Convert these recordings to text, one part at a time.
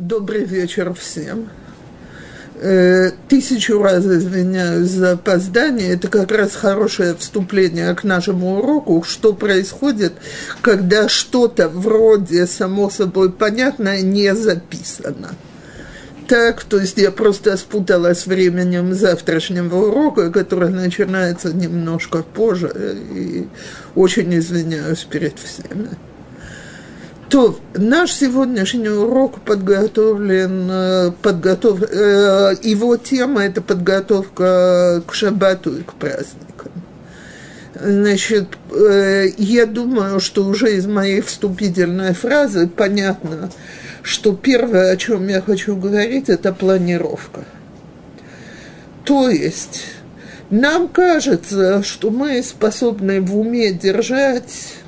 Добрый вечер всем. Э, тысячу раз извиняюсь за опоздание. Это как раз хорошее вступление к нашему уроку, что происходит, когда что-то вроде само собой понятное не записано. Так, то есть я просто спуталась временем завтрашнего урока, который начинается немножко позже, и очень извиняюсь перед всеми. То, наш сегодняшний урок подготовлен, э, подготов, э, его тема – это подготовка к шаббату и к праздникам. Значит, э, я думаю, что уже из моей вступительной фразы понятно, что первое, о чем я хочу говорить, это планировка. То есть, нам кажется, что мы способны в уме держать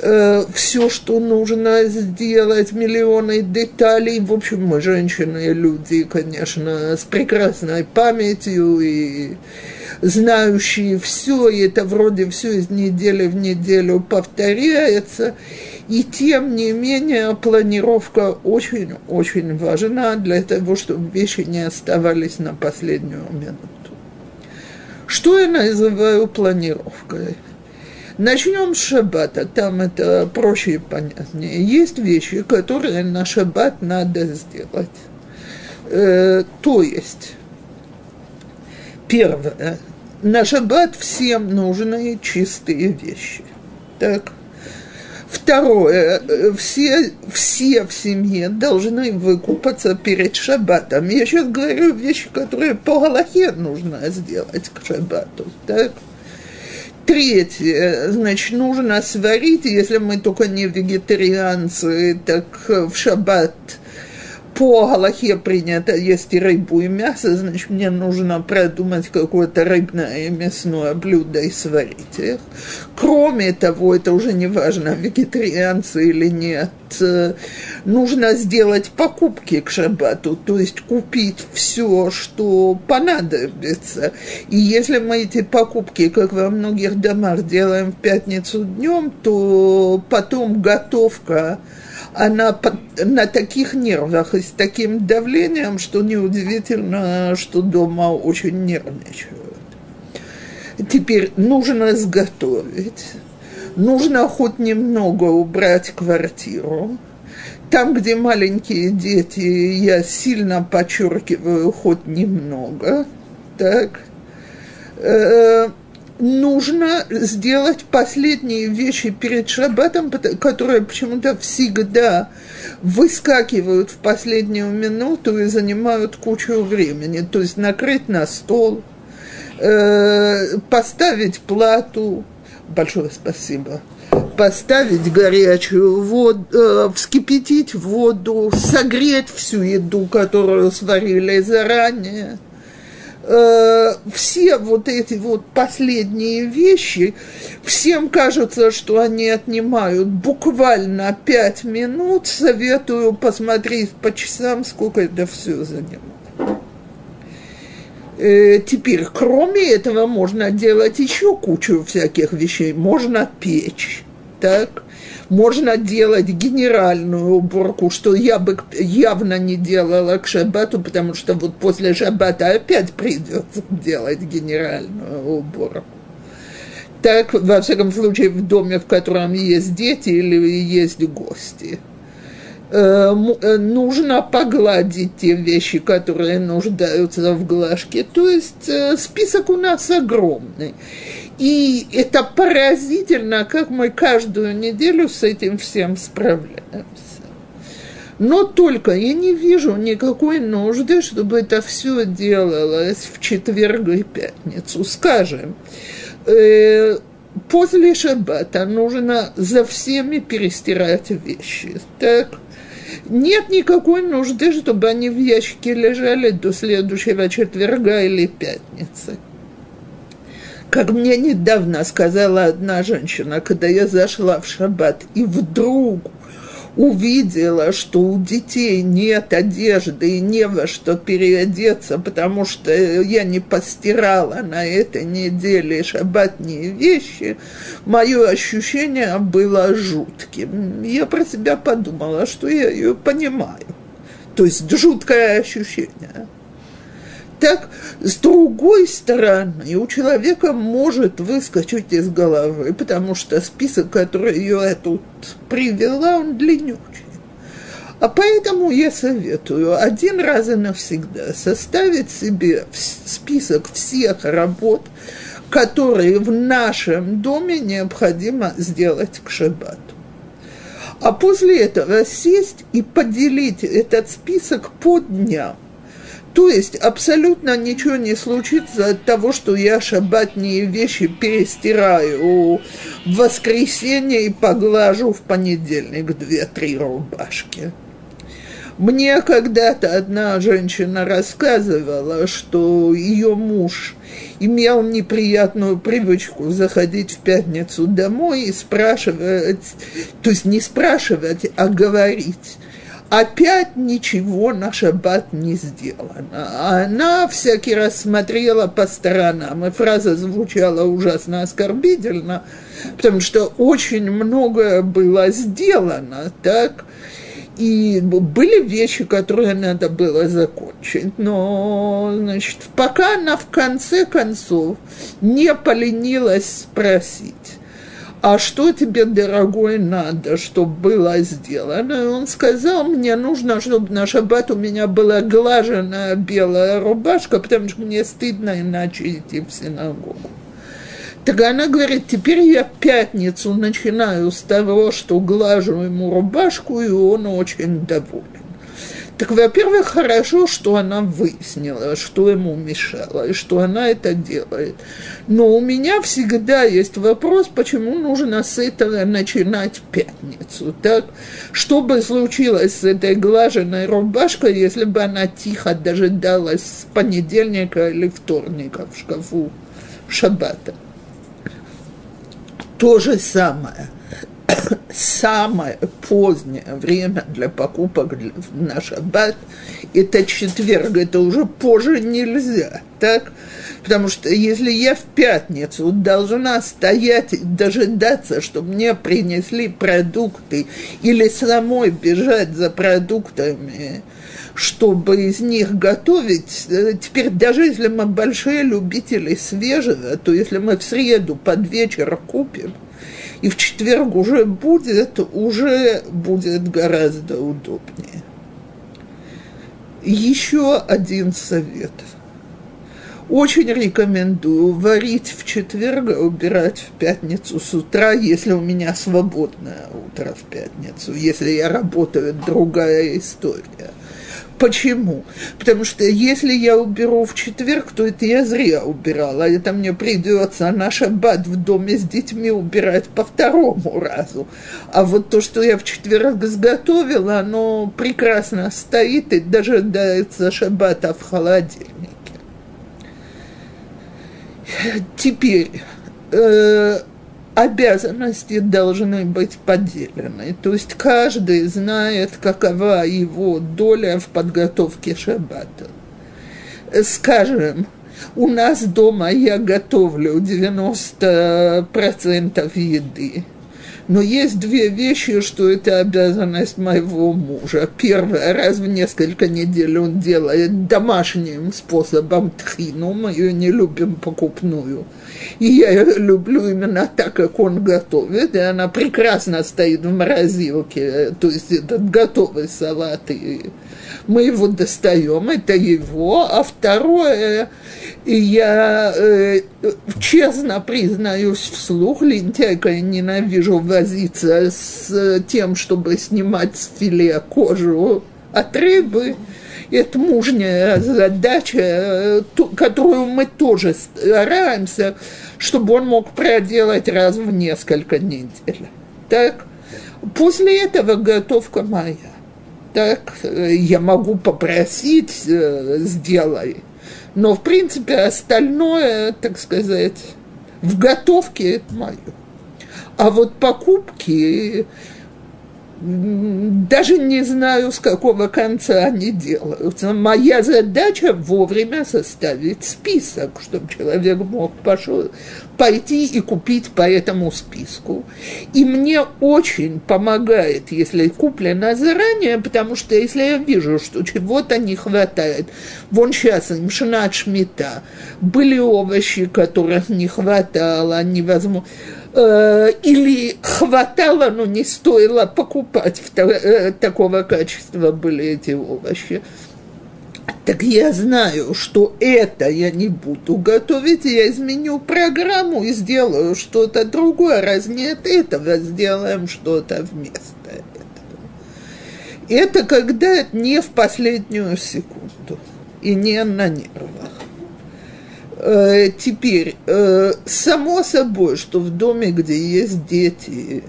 э, все, что нужно сделать, миллионы деталей. В общем, мы женщины, люди, конечно, с прекрасной памятью и знающие все, и это вроде все из недели в неделю повторяется. И тем не менее планировка очень-очень важна для того, чтобы вещи не оставались на последнюю минуту. Что я называю планировкой? Начнем с шаббата, там это проще и понятнее. Есть вещи, которые на шаббат надо сделать. Э, то есть, первое, на шаббат всем нужны чистые вещи. Так. Второе, все, все в семье должны выкупаться перед шаббатом. Я сейчас говорю вещи, которые по Галахе нужно сделать к шаббату. Так? Третье, значит, нужно сварить, если мы только не вегетарианцы, так в шаббат по Галахе принято есть и рыбу, и мясо, значит, мне нужно продумать какое-то рыбное и мясное блюдо и сварить их. Кроме того, это уже не важно, вегетарианцы или нет, нужно сделать покупки к шаббату, то есть купить все, что понадобится. И если мы эти покупки, как во многих домах, делаем в пятницу днем, то потом готовка она на таких нервах и с таким давлением, что неудивительно, что дома очень нервничают. Теперь нужно изготовить, нужно хоть немного убрать квартиру. Там, где маленькие дети, я сильно подчеркиваю хоть немного, так. Нужно сделать последние вещи перед шаббатом, которые почему-то всегда выскакивают в последнюю минуту и занимают кучу времени. То есть накрыть на стол, э, поставить плату. Большое спасибо поставить горячую воду, э, вскипятить воду, согреть всю еду, которую сварили заранее, э, все вот эти вот последние вещи, всем кажется, что они отнимают буквально пять минут. Советую посмотреть по часам, сколько это все занимает. Э, теперь, кроме этого, можно делать еще кучу всяких вещей. Можно печь, так? Можно делать генеральную уборку, что я бы явно не делала к шаббату, потому что вот после шаббата опять придется делать генеральную уборку. Так, во всяком случае, в доме, в котором есть дети или есть гости. Э, э, нужно погладить те вещи, которые нуждаются в глажке. То есть э, список у нас огромный. И это поразительно, как мы каждую неделю с этим всем справляемся. Но только я не вижу никакой нужды, чтобы это все делалось в четверг и пятницу. Скажем, после шаббата нужно за всеми перестирать вещи. Так? Нет никакой нужды, чтобы они в ящике лежали до следующего четверга или пятницы. Как мне недавно сказала одна женщина, когда я зашла в шаббат, и вдруг увидела, что у детей нет одежды и не во что переодеться, потому что я не постирала на этой неделе шаббатные вещи, мое ощущение было жутким. Я про себя подумала, что я ее понимаю. То есть жуткое ощущение. Так, с другой стороны, у человека может выскочить из головы, потому что список, который я тут привела, он длиннючий. А поэтому я советую один раз и навсегда составить себе список всех работ, которые в нашем доме необходимо сделать к шаббату. А после этого сесть и поделить этот список по дням. То есть абсолютно ничего не случится от того, что я шаббатные вещи перестираю в воскресенье и поглажу в понедельник две-три рубашки. Мне когда-то одна женщина рассказывала, что ее муж имел неприятную привычку заходить в пятницу домой и спрашивать, то есть не спрашивать, а говорить, опять ничего на шаббат не сделано. А она всякий раз смотрела по сторонам, и фраза звучала ужасно оскорбительно, потому что очень многое было сделано, так, и были вещи, которые надо было закончить, но, значит, пока она в конце концов не поленилась спросить, а что тебе, дорогой, надо, чтобы было сделано? И он сказал, мне нужно, чтобы на шаббат у меня была глаженная белая рубашка, потому что мне стыдно иначе идти в синагогу. Так она говорит, теперь я пятницу начинаю с того, что глажу ему рубашку, и он очень доволен. Так, во-первых, хорошо, что она выяснила, что ему мешало, и что она это делает. Но у меня всегда есть вопрос, почему нужно с этого начинать пятницу. Так, что бы случилось с этой глаженной рубашкой, если бы она тихо дожидалась с понедельника или вторника в шкафу шаббата? То же самое. Самое позднее время для покупок на шаббат – это четверг, это уже позже нельзя, так? Потому что если я в пятницу должна стоять и дожидаться, чтобы мне принесли продукты, или самой бежать за продуктами, чтобы из них готовить. Э, теперь даже если мы большие любители свежего, то если мы в среду под вечер купим, и в четверг уже будет, уже будет гораздо удобнее. Еще один совет. Очень рекомендую варить в четверг, а убирать в пятницу с утра, если у меня свободное утро в пятницу, если я работаю, другая история. Почему? Потому что если я уберу в четверг, то это я зря убирала. Это мне придется на шаббат в доме с детьми убирать по второму разу. А вот то, что я в четверг сготовила, оно прекрасно стоит и дожидается шаббата в холодильнике. Теперь, э, обязанности должны быть поделены. То есть каждый знает, какова его доля в подготовке шаббата. Скажем, у нас дома я готовлю 90% еды. Но есть две вещи, что это обязанность моего мужа. Первое, раз в несколько недель он делает домашним способом тхину, мы ее не любим покупную. И я ее люблю именно так, как он готовит, и она прекрасно стоит в морозилке, то есть этот готовый салат, и мы его достаем, это его, а второе, я э, честно признаюсь вслух, лентяйка, я ненавижу возиться с тем, чтобы снимать с филе кожу от рыбы. Это мужняя задача, которую мы тоже стараемся, чтобы он мог проделать раз в несколько недель. Так, после этого готовка моя так я могу попросить, э, сделай. Но, в принципе, остальное, так сказать, в готовке это мое. А вот покупки даже не знаю, с какого конца они делаются. Моя задача вовремя составить список, чтобы человек мог пошел, пойти и купить по этому списку. И мне очень помогает, если куплено заранее, потому что если я вижу, что чего-то не хватает, вон сейчас им шнат шмита, были овощи, которых не хватало, невозможно Э, или хватало, но не стоило покупать в э, такого качества были эти овощи. Так я знаю, что это я не буду готовить, я изменю программу и сделаю что-то другое. Раз нет этого, сделаем что-то вместо этого. Это когда не в последнюю секунду и не на нервах. Э, теперь, э, само собой, что в доме, где есть дети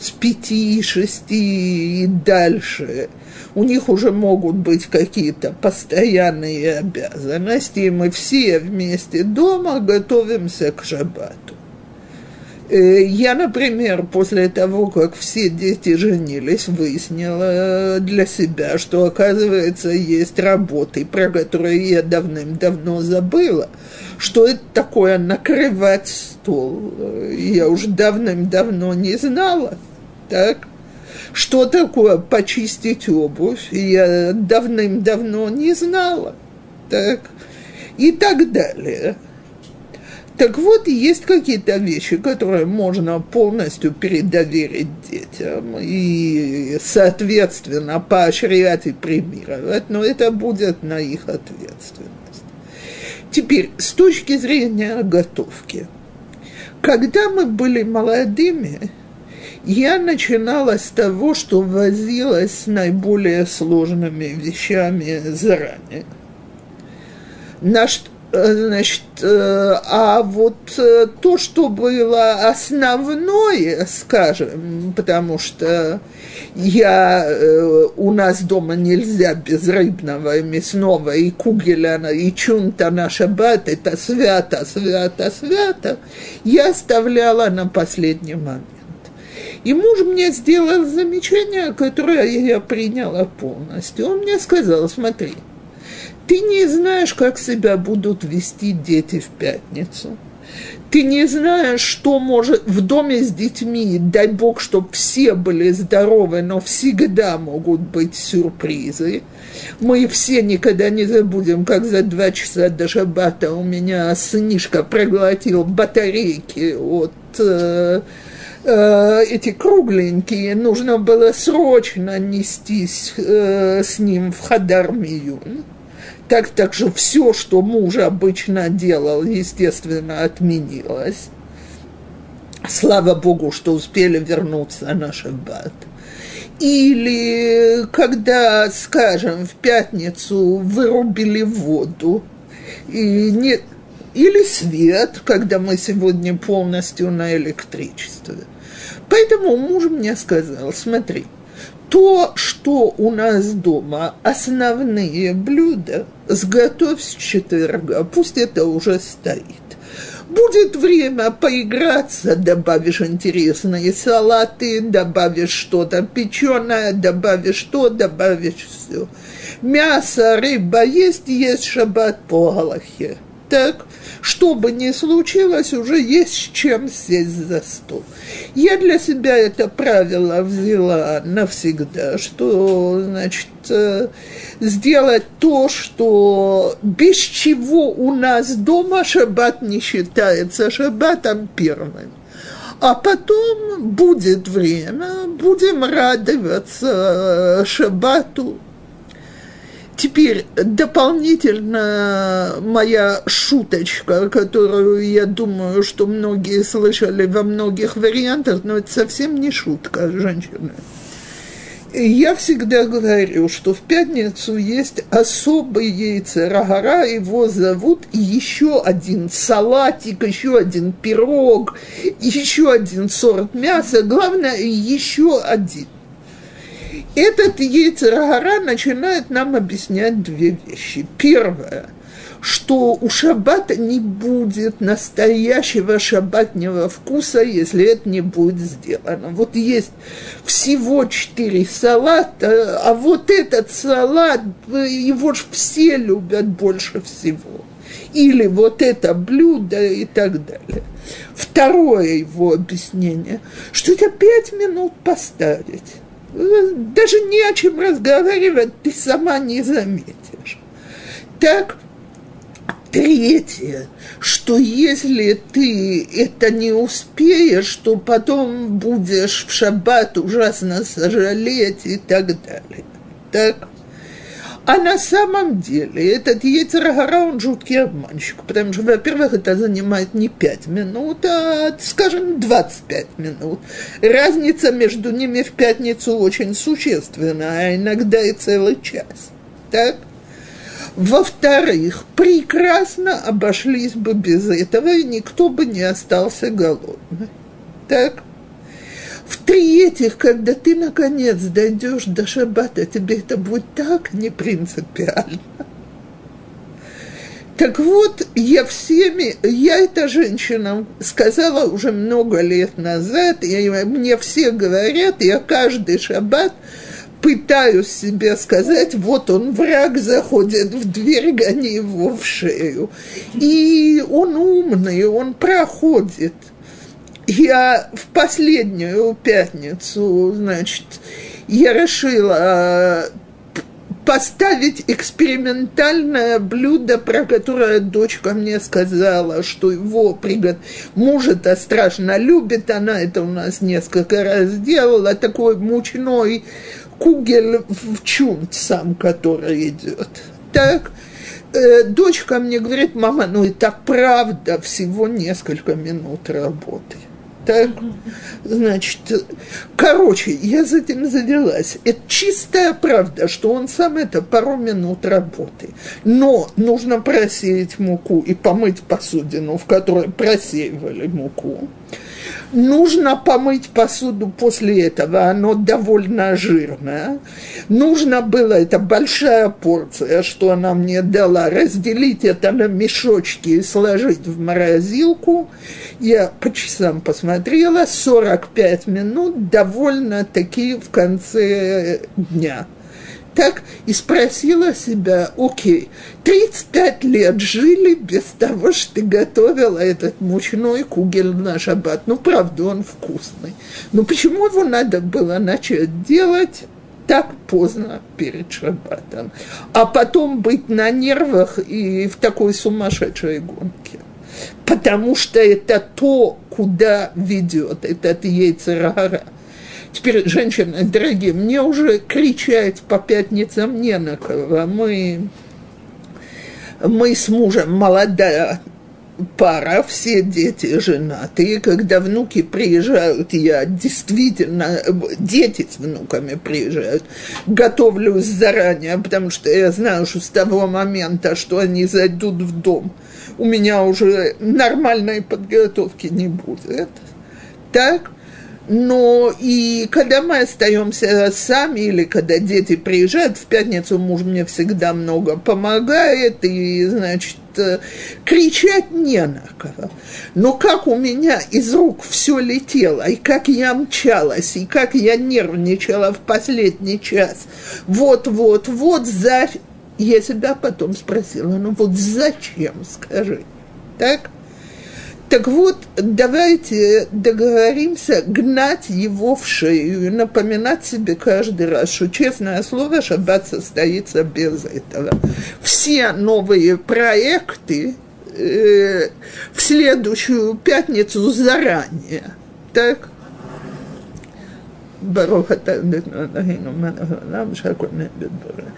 с пяти, шести и дальше, у них уже могут быть какие-то постоянные обязанности, и мы все вместе дома готовимся к шаббату. Э, я, например, после того, как все дети женились, выяснила для себя, что, оказывается, есть работы, про которые я давным-давно забыла. Что это такое накрывать стол? Я уже давным-давно не знала. Так? Что такое почистить обувь? Я давным-давно не знала. Так? И так далее. Так вот, есть какие-то вещи, которые можно полностью передоверить детям и, соответственно, поощрять и премировать, но это будет на их ответственность. Теперь, с точки зрения готовки. Когда мы были молодыми, я начинала с того, что возилась с наиболее сложными вещами заранее. На что Значит, э, а вот э, то, что было основное, скажем, потому что я, э, у нас дома нельзя без рыбного и мясного, и кугеля, и чунта на шаббат, это свято, свято, свято, я оставляла на последний момент. И муж мне сделал замечание, которое я приняла полностью. Он мне сказал, смотри – ты не знаешь, как себя будут вести дети в пятницу. Ты не знаешь, что может в доме с детьми, дай бог, чтобы все были здоровы, но всегда могут быть сюрпризы. Мы все никогда не забудем, как за два часа до шаббата у меня сынишка проглотил батарейки от э, э, эти кругленькие, нужно было срочно нестись э, с ним в Хадар Миюн так, так же все, что муж обычно делал, естественно, отменилось. Слава Богу, что успели вернуться на шаббат. Или когда, скажем, в пятницу вырубили воду, и нет, или свет, когда мы сегодня полностью на электричестве. Поэтому муж мне сказал, смотри, то, что у нас дома основные блюда, сготовь с четверга, пусть это уже стоит. Будет время поиграться, добавишь интересные салаты, добавишь что-то печеное, добавишь что, добавишь все. Мясо, рыба есть, есть шаббат по Галахе. Так, что бы ни случилось, уже есть с чем сесть за стол. Я для себя это правило взяла навсегда, что, значит, э, сделать то, что без чего у нас дома шаббат не считается шаббатом первым. А потом будет время, будем радоваться шаббату, Теперь дополнительно моя шуточка, которую я думаю, что многие слышали во многих вариантах, но это совсем не шутка, женщины. Я всегда говорю, что в пятницу есть особый яйца рагара, его зовут еще один салатик, еще один пирог, еще один сорт мяса, главное, еще один. Этот Ейцерагара начинает нам объяснять две вещи. Первое, что у шаббата не будет настоящего шаббатнего вкуса, если это не будет сделано. Вот есть всего четыре салата, а вот этот салат, его же все любят больше всего. Или вот это блюдо и так далее. Второе его объяснение, что это пять минут поставить. Даже не о чем разговаривать, ты сама не заметишь. Так, Третье, что если ты это не успеешь, то потом будешь в шаббат ужасно сожалеть и так далее. Так? А на самом деле этот Ецарагара, он жуткий обманщик, потому что, во-первых, это занимает не 5 минут, а, скажем, 25 минут. Разница между ними в пятницу очень существенна, а иногда и целый час. Так? Во-вторых, прекрасно обошлись бы без этого, и никто бы не остался голодным. Так? В-третьих, когда ты наконец дойдешь до шаббата, тебе это будет так не принципиально. Так вот, я всеми, я эта женщина сказала уже много лет назад, и мне все говорят, я каждый шаббат пытаюсь себе сказать, вот он, враг заходит в дверь, гони его в шею. И он умный, он проходит. Я в последнюю пятницу, значит, я решила поставить экспериментальное блюдо, про которое дочка мне сказала, что его пригод... муж это страшно любит, она это у нас несколько раз делала, такой мучной кугель в чунт сам, который идет. Так, э, дочка мне говорит, мама, ну это правда, всего несколько минут работы. Так, значит, короче, я за этим завелась. Это чистая правда, что он сам это пару минут работы. Но нужно просеять муку и помыть посудину, в которой просеивали муку. Нужно помыть посуду после этого, оно довольно жирное. Нужно было, это большая порция, что она мне дала, разделить это на мешочки и сложить в морозилку. Я по часам посмотрела, 45 минут, довольно-таки в конце дня так и спросила себя, окей, 35 лет жили без того, что ты готовила этот мучной кугель на шаббат. Ну, правда, он вкусный. Но почему его надо было начать делать так поздно перед шаббатом, а потом быть на нервах и в такой сумасшедшей гонке? Потому что это то, куда ведет этот яйцерара – Теперь, женщины, дорогие, мне уже кричать по пятницам не на кого. Мы, мы с мужем молодая пара, все дети женатые. Когда внуки приезжают, я действительно, дети с внуками приезжают, готовлюсь заранее, потому что я знаю, что с того момента, что они зайдут в дом, у меня уже нормальной подготовки не будет. Так? Но и когда мы остаемся сами, или когда дети приезжают, в пятницу муж мне всегда много помогает, и, значит, кричать не на кого. Но как у меня из рук все летело, и как я мчалась, и как я нервничала в последний час. Вот-вот, вот за... Я себя потом спросила, ну вот зачем, скажи, так? Так вот, давайте договоримся гнать его в шею и напоминать себе каждый раз, что, честное слово, шаббат состоится без этого. Все новые проекты э, в следующую пятницу заранее. Так? ברוך אתה אלוהינו מלך העולם שהכל נגד ברוך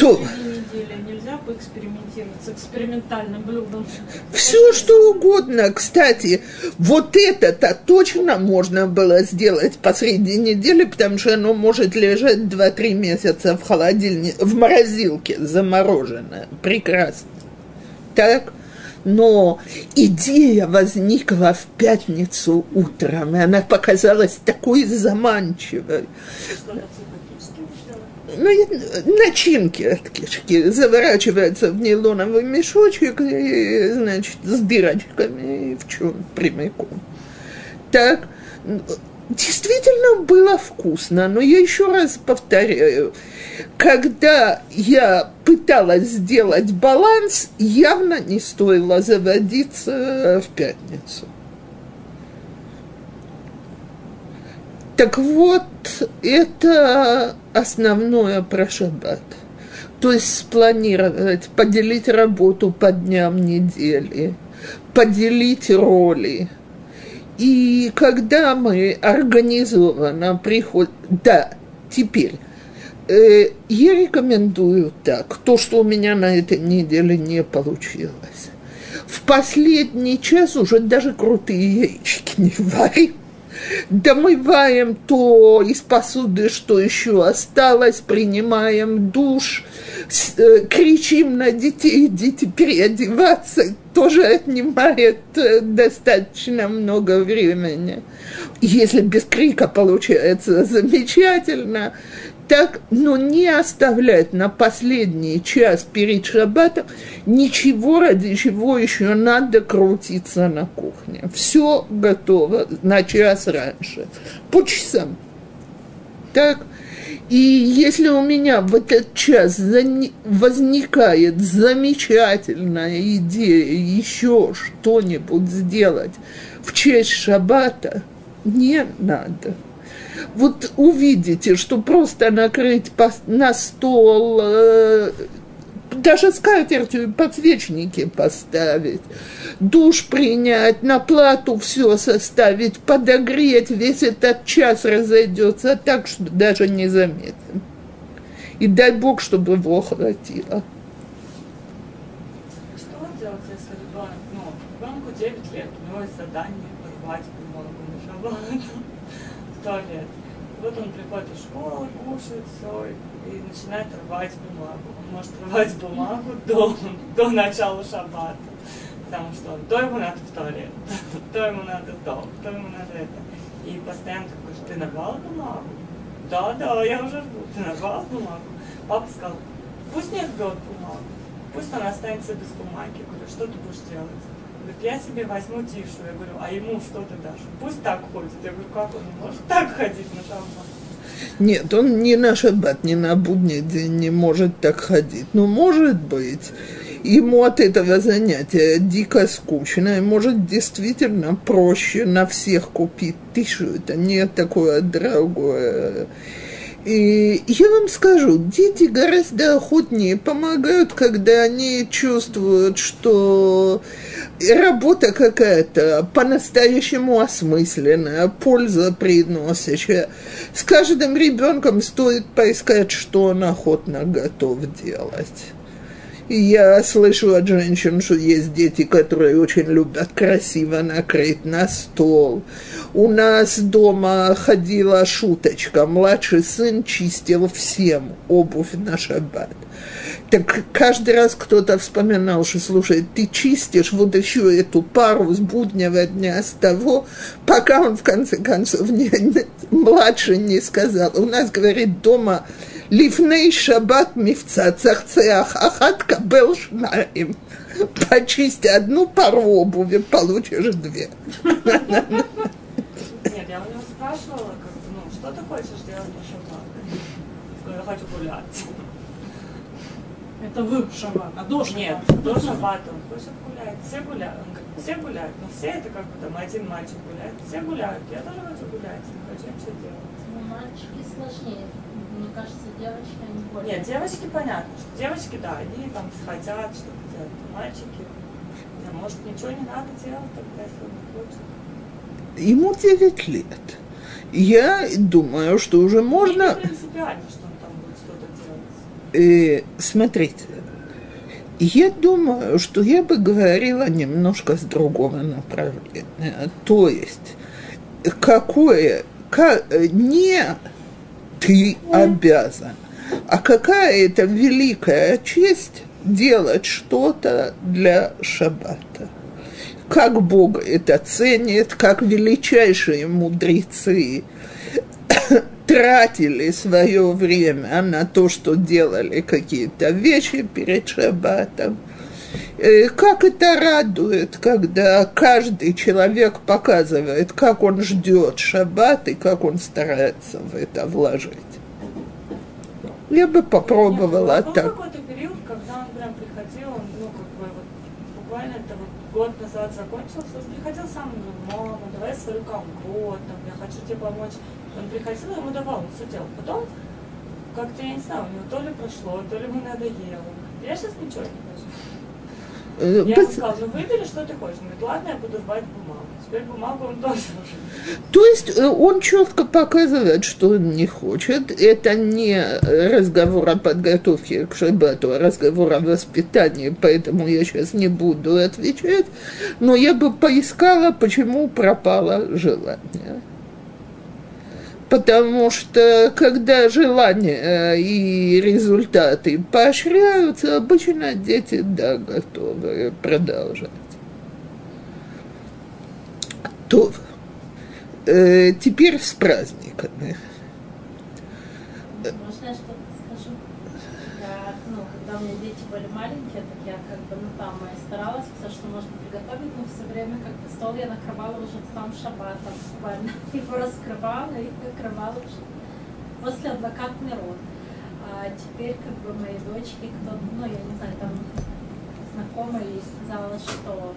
То. Нельзя поэкспериментировать с экспериментальным блюдом. Все что угодно. Кстати, вот это-то точно можно было сделать посреди недели, потому что оно может лежать 2-3 месяца в холодильнике, в морозилке замороженное. Прекрасно. Так? но идея возникла в пятницу утром, и она показалась такой заманчивой. Ну, начинки от кишки заворачиваются в нейлоновый мешочек, и, значит, с дырочками и в чем прямиком. Так, действительно было вкусно, но я еще раз повторяю, когда я пыталась сделать баланс, явно не стоило заводиться в пятницу. Так вот, это основное про шаббат. То есть спланировать, поделить работу по дням недели, поделить роли. И когда мы организованно приходим... Да, теперь, э, я рекомендую так, то, что у меня на этой неделе не получилось. В последний час уже даже крутые яички не варим домываем то из посуды, что еще осталось, принимаем душ, э, кричим на детей, идите переодеваться, тоже отнимает э, достаточно много времени. Если без крика получается замечательно, так, но не оставлять на последний час перед шаббатом ничего, ради чего еще надо крутиться на кухне. Все готово на час раньше, по часам. Так, и если у меня в этот час возникает замечательная идея еще что-нибудь сделать в честь шаббата, не надо вот увидите, что просто накрыть на стол, э, даже скатертью подсвечники поставить, душ принять, на плату все составить, подогреть, весь этот час разойдется так, что даже не заметим. И дай Бог, чтобы его хватило. Что делать, если ребенок, ну, ребенку 9 лет, у него есть задание порвать бумагу на шаббат туалет. Вот он приходит в школу, кушает все и начинает рвать бумагу. Он может рвать бумагу до, до начала шаббата, потому что то ему надо в туалет, то ему надо то, то ему надо это. И постоянно такой, ты нарвал бумагу? Да, да, я уже жду. Ты нарвал бумагу? Папа сказал, пусть не рвет бумагу, пусть она останется без бумаги. Я говорю, что ты будешь делать? Говорит, я себе возьму тишу. Я говорю, а ему что ты дашь? Пусть так ходит. Я говорю, как он может так ходить на шаббат? Нет, он не на шаббат, не на будний день не может так ходить. Но может быть, ему от этого занятия дико скучно, и может действительно проще на всех купить тишу. Это не такое дорогое и я вам скажу, дети гораздо охотнее помогают, когда они чувствуют, что работа какая-то по-настоящему осмысленная, польза приносящая. С каждым ребенком стоит поискать, что он охотно готов делать. Я слышу от женщин, что есть дети, которые очень любят красиво накрыть на стол. У нас дома ходила шуточка. Младший сын чистил всем обувь на шаббат. Так каждый раз кто-то вспоминал, что, слушай, ты чистишь вот еще эту пару с буднего дня, с того, пока он в конце концов не, младший не сказал. У нас, говорит, дома Лифней шаббат мифца цахцеах ахат кабел шнаем. Почисти одну пару обуви, получишь две. Нет, я у него спрашивала, как, ну, что ты хочешь делать на шаббат? Я хочу гулять. Это вы шаббат, а до шаббат. Нет, до шаббата он хочет гулять, все гуляют, все гуляют, но все это как бы там один мальчик гуляет, все гуляют, я тоже хочу гулять, хочу что делать. Но мальчики сложнее мне кажется, девочки, они более... Нет, девочки понятно, что девочки, да, они там хотят что-то делать, мальчики, да, может, ничего не надо делать тогда, если он хочет. Ему 9 лет. Я думаю, что уже можно... Не принципиально, что он там будет что-то делать. Э, смотрите, я думаю, что я бы говорила немножко с другого направления. То есть, какое, как, не ты обязан. А какая это великая честь делать что-то для шаббата. Как Бог это ценит, как величайшие мудрецы тратили свое время на то, что делали какие-то вещи перед шаббатом. Э, Как это радует, когда каждый человек показывает, как он ждет шаббат и как он старается в это вложить. Я бы попробовала Был так. какой-то период, когда он прям приходил, он, ну, как бы, вот, буквально это вот год назад закончился, он приходил сам, говорил, мама, давай я сварю компот, там, я хочу тебе помочь. Он приходил, ему давал, он все делал. Потом, как-то, я не знаю, у него то ли прошло, то ли ему надоело. Я сейчас ничего не хочу. Э, Я пос- сказала, ну выбери, что ты хочешь. Он говорит, ладно, я буду рвать бумагу. Теперь бумагу он тоже уже. То есть э, он четко показывает, что он не хочет. Это не разговор о подготовке к шаббату, а разговор о воспитании, поэтому я сейчас не буду отвечать. Но я бы поискала, почему пропало желание. Потому что когда желания э, и результаты поощряются, обычно дети, да, готовы продолжать. То э, теперь с праздниками. Можно я что-то скажу? Я, ну, когда у меня дети были маленькие, так я как бы, ну, там, я старалась все, что можно приготовить, но все время как бы стол я накрывала уже сам шаббат, буквально его раскрывала и накрывала уже после адвокат народ. А теперь как бы мои дочки, кто, ну, я не знаю, там знакомая ей сказала, что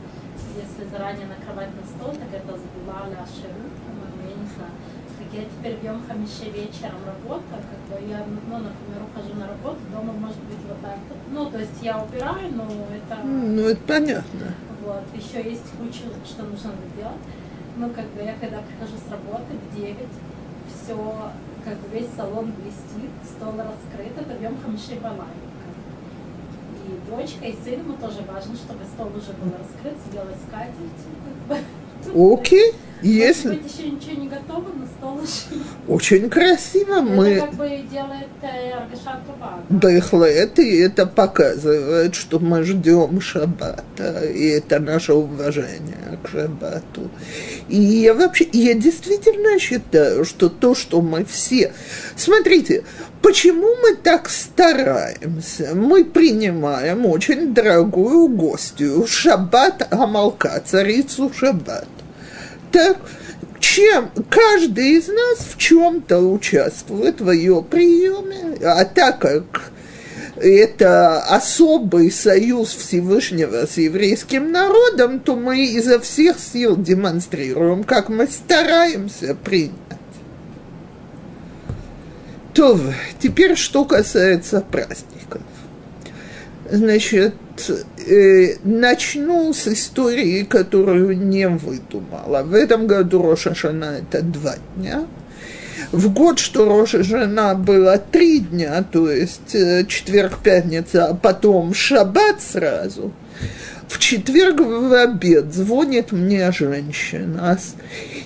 если заранее накрывать на стол, так это забивали ашеру, по-моему, я не знаю. Так я теперь в Йом Хамише вечером работаю, как бы я, ну, например, ухожу на работу, дома может быть вот так. Ну, то есть я убираю, но это... Ну, это понятно. Вот, еще есть куча, что нужно делать. Ну, как бы я когда прихожу с работы в 9, все, как бы весь салон блестит, стол раскрыт, это Йом Хамише Балай. И дочка, и сын, ему тоже важно, чтобы стол уже был раскрыт, сделать скатерть. Как бы. Окей, Может если быть, еще ничего не готово, но стол уже. очень красиво мы... Это как бы делает э, Аргашат Туба. Бехлет, и это показывает, что мы ждем шаббата, и это наше уважение к шаббату. И я вообще, я действительно считаю, что то, что мы все... Смотрите, почему мы так стараемся? Мы принимаем очень дорогую гостью, шаббат Амалка, царицу шаббат. Так, чем каждый из нас в чем-то участвует в ее приеме, а так как это особый союз Всевышнего с еврейским народом, то мы изо всех сил демонстрируем, как мы стараемся принять. То, теперь что касается праздников. Значит, э, начну с истории, которую не выдумала. В этом году Роша Шана это два дня. В год, что Роша Жена было три дня, то есть э, четверг, пятница, а потом шаббат сразу. В четверг в обед звонит мне женщина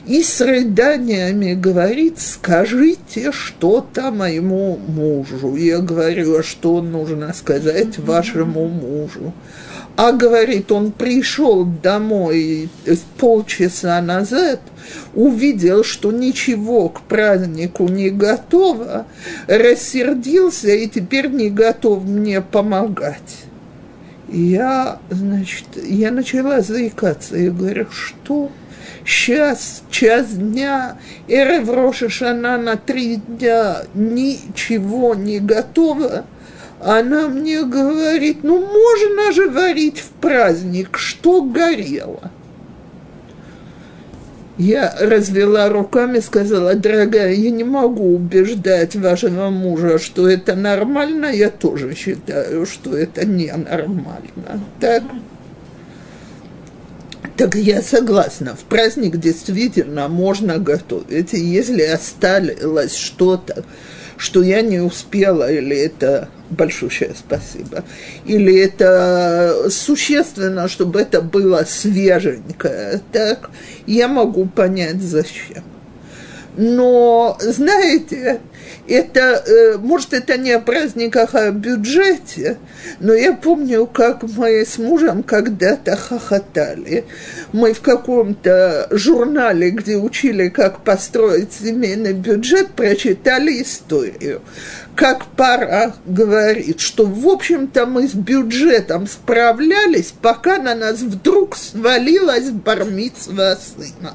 и с рыданиями говорит, скажите что-то моему мужу. Я говорю, а что нужно сказать вашему мужу? А говорит, он пришел домой полчаса назад, увидел, что ничего к празднику не готово, рассердился и теперь не готов мне помогать. Я, значит, я начала заикаться. Я говорю, что? Сейчас, час дня, Эрев Шана на три дня, ничего не готово. Она мне говорит, ну можно же варить в праздник, что горело. Я развела руками, сказала, дорогая, я не могу убеждать вашего мужа, что это нормально, я тоже считаю, что это ненормально. Так? Так я согласна, в праздник действительно можно готовить, и если осталось что-то, что я не успела, или это большое спасибо, или это существенно, чтобы это было свеженькое, так я могу понять, зачем. Но, знаете, это, э, может, это не о праздниках, а о бюджете, но я помню, как мы с мужем когда-то хохотали. Мы в каком-то журнале, где учили, как построить семейный бюджет, прочитали историю. Как пара говорит, что, в общем-то, мы с бюджетом справлялись, пока на нас вдруг свалилась бармицва сына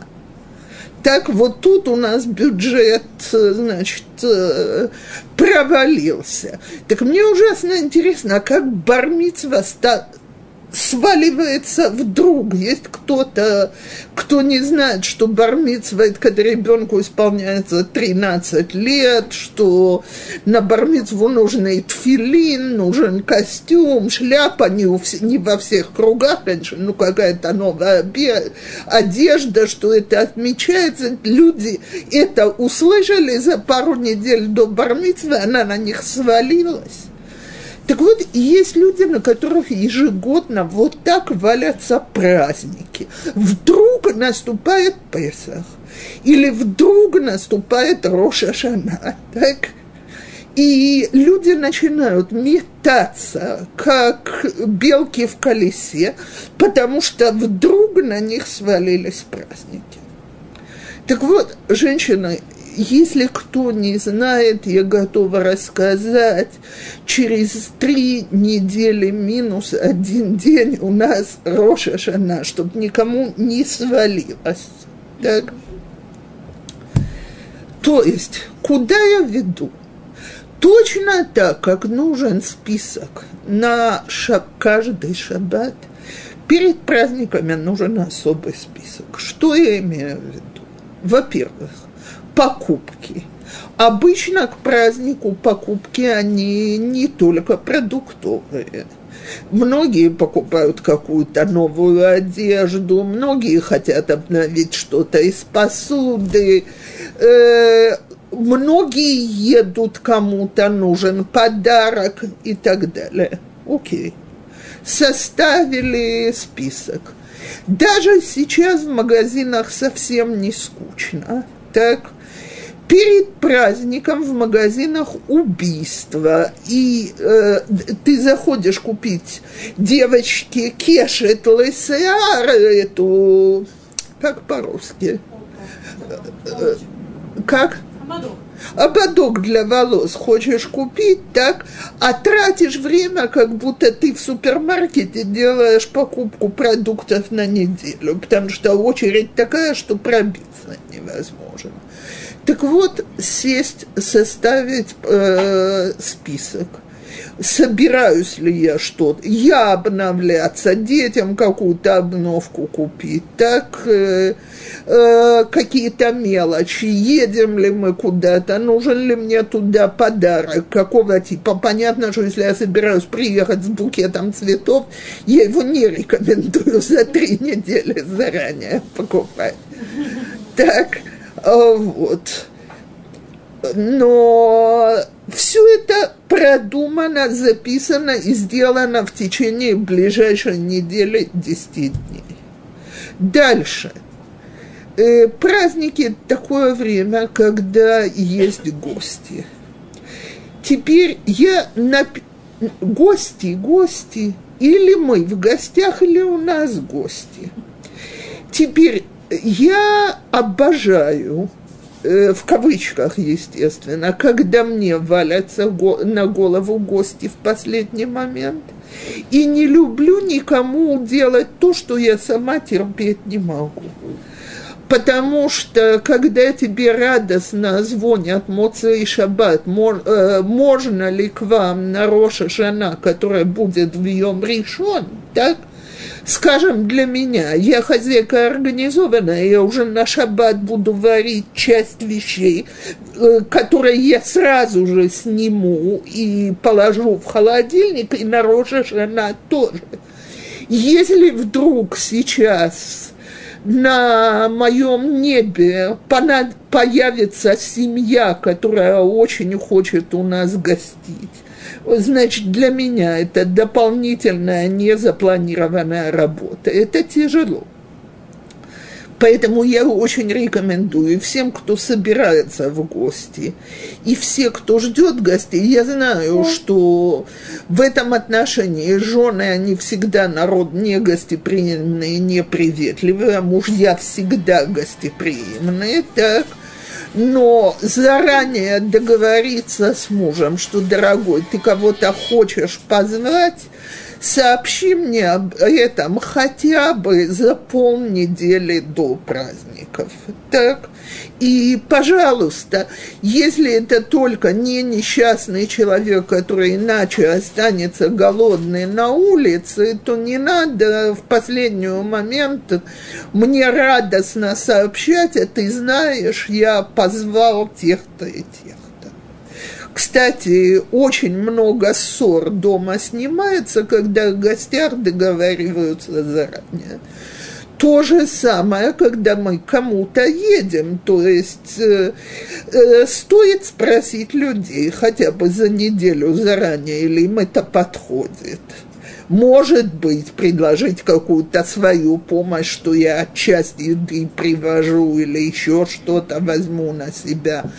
так вот тут у нас бюджет, значит, э, провалился. Так мне ужасно интересно, а как Бармицва сваливается вдруг. Есть кто-то, кто не знает, что бармицва это когда ребенку исполняется 13 лет, что на бармицву нужен и тфилин, нужен костюм, шляпа, не, у, не во всех кругах, конечно, ну какая-то новая одежда, что это отмечается. Люди это услышали за пару недель до бармицвы, она на них свалилась. Так вот, есть люди, на которых ежегодно вот так валятся праздники. Вдруг наступает Песах, или вдруг наступает Роша Шана, так? И люди начинают метаться, как белки в колесе, потому что вдруг на них свалились праздники. Так вот, женщины, если кто не знает, я готова рассказать. Через три недели минус один день у нас Роша Шана, чтобы никому не свалилось. Так? То есть, куда я веду? Точно так, как нужен список на шаб, каждый шаббат, перед праздниками нужен особый список. Что я имею в виду? Во-первых, покупки. Обычно к празднику покупки, они не только продуктовые. Многие покупают какую-то новую одежду, многие хотят обновить что-то из посуды, э, многие едут, кому-то нужен подарок и так далее. Окей. Составили список. Даже сейчас в магазинах совсем не скучно. Так, перед праздником в магазинах убийства, и э, ты заходишь купить девочке кешет лысеар, эту, как по-русски? Как? Ободок для волос хочешь купить, так, а тратишь время, как будто ты в супермаркете делаешь покупку продуктов на неделю, потому что очередь такая, что пробиться невозможно. Так вот, сесть, составить э, список. Собираюсь ли я что-то? Я обновляться, детям какую-то обновку купить, так э, э, какие-то мелочи, едем ли мы куда-то, нужен ли мне туда подарок, какого типа. Понятно, что если я собираюсь приехать с букетом цветов, я его не рекомендую за три недели заранее покупать. Так, а, вот. Но все это продумано, записано и сделано в течение ближайшей недели 10 дней. Дальше. Э, праздники – такое время, когда есть гости. Теперь я на гости, гости, или мы в гостях, или у нас гости. Теперь я обожаю, э, в кавычках, естественно, когда мне валятся на голову гости в последний момент, и не люблю никому делать то, что я сама терпеть не могу. Потому что, когда тебе радостно звонят Моца и Шаббат, мож, э, можно ли к вам на Роша Жана, которая будет в Йом Ришон, так? Скажем, для меня, я хозяйка организованная, я уже на шаббат буду варить часть вещей, э, которые я сразу же сниму и положу в холодильник, и на Жана тоже. Если вдруг сейчас на моем небе появится семья, которая очень хочет у нас гостить, значит, для меня это дополнительная незапланированная работа. Это тяжело. Поэтому я очень рекомендую всем, кто собирается в гости, и все, кто ждет гостей, я знаю, что в этом отношении жены, они всегда народ не гостеприимные, не приветливые, а мужья всегда гостеприимные, так – но заранее договориться с мужем, что, дорогой, ты кого-то хочешь позвать, сообщи мне об этом хотя бы за полнедели до праздников. Так? И, пожалуйста, если это только не несчастный человек, который иначе останется голодный на улице, то не надо в последний момент мне радостно сообщать, а ты знаешь, я позвал тех-то и тех. Кстати, очень много ссор дома снимается, когда в гостях договариваются заранее. То же самое, когда мы кому-то едем, то есть э, э, стоит спросить людей хотя бы за неделю заранее, или им это подходит может быть, предложить какую-то свою помощь, что я часть еды привожу или еще что-то возьму на себя.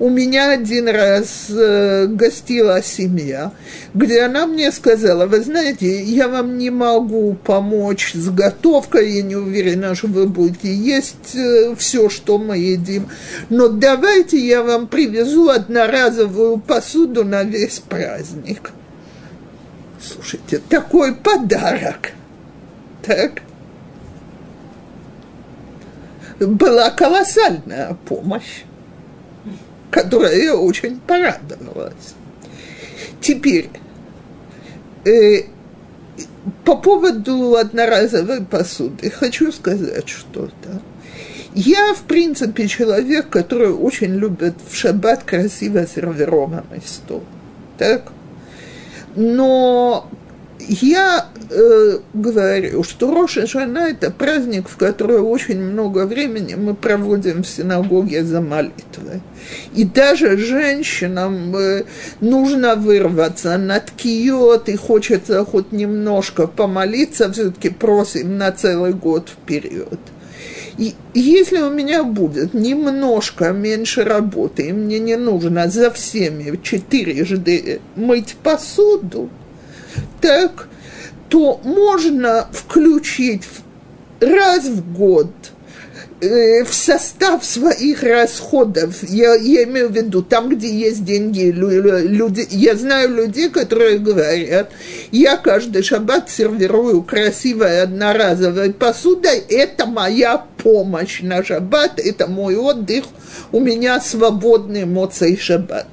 У меня один раз э, гостила семья, где она мне сказала, вы знаете, я вам не могу помочь с готовкой, я не уверена, что вы будете есть э, все, что мы едим, но давайте я вам привезу одноразовую посуду на весь праздник. Слушайте, такой подарок. Так. Была колоссальная помощь, которая я очень порадовалась. Теперь, э, по поводу одноразовой посуды хочу сказать что-то. Я, в принципе, человек, который очень любит в шаббат красиво сервированный стол. Так? Но я э, говорю, что Роша Шана – это праздник, в который очень много времени мы проводим в синагоге за молитвой. И даже женщинам э, нужно вырваться на ткиот, и хочется хоть немножко помолиться, все-таки просим на целый год вперед. И если у меня будет немножко меньше работы, и мне не нужно за всеми четырежды мыть посуду, так, то можно включить раз в год – в состав своих расходов, я, я имею в виду, там, где есть деньги, люди, я знаю людей, которые говорят, я каждый шаббат сервирую красивой одноразовой посудой, это моя помощь на шаббат, это мой отдых, у меня свободный моцей шаббат.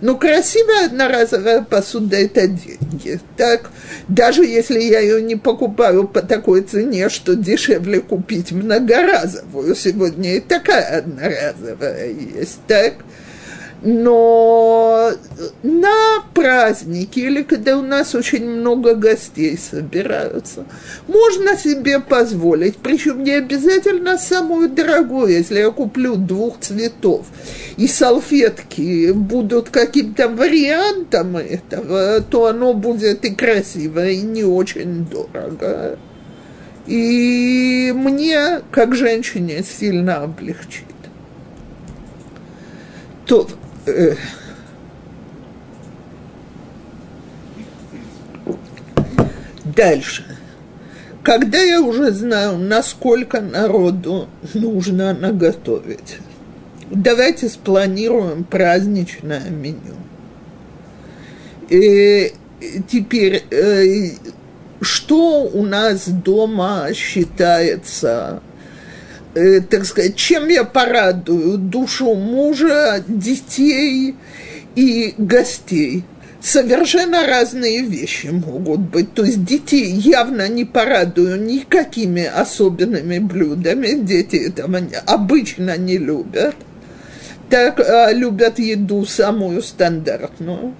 Но красивая одноразовая посуда – это деньги. Так, даже если я ее не покупаю по такой цене, что дешевле купить многоразовую, сегодня и такая одноразовая есть, так – но на праздники или когда у нас очень много гостей собираются, можно себе позволить, причем не обязательно самую дорогую, если я куплю двух цветов, и салфетки будут каким-то вариантом этого, то оно будет и красиво, и не очень дорого. И мне, как женщине, сильно облегчит. То Э, дальше. Когда я уже знаю, насколько народу нужно наготовить, давайте спланируем праздничное меню. И теперь, э, что у нас дома считается э, так сказать, чем я порадую душу мужа, детей и гостей. Совершенно разные вещи могут быть. То есть детей явно не порадую никакими особенными блюдами. Дети этого обычно не любят. Так а, любят еду самую стандартную.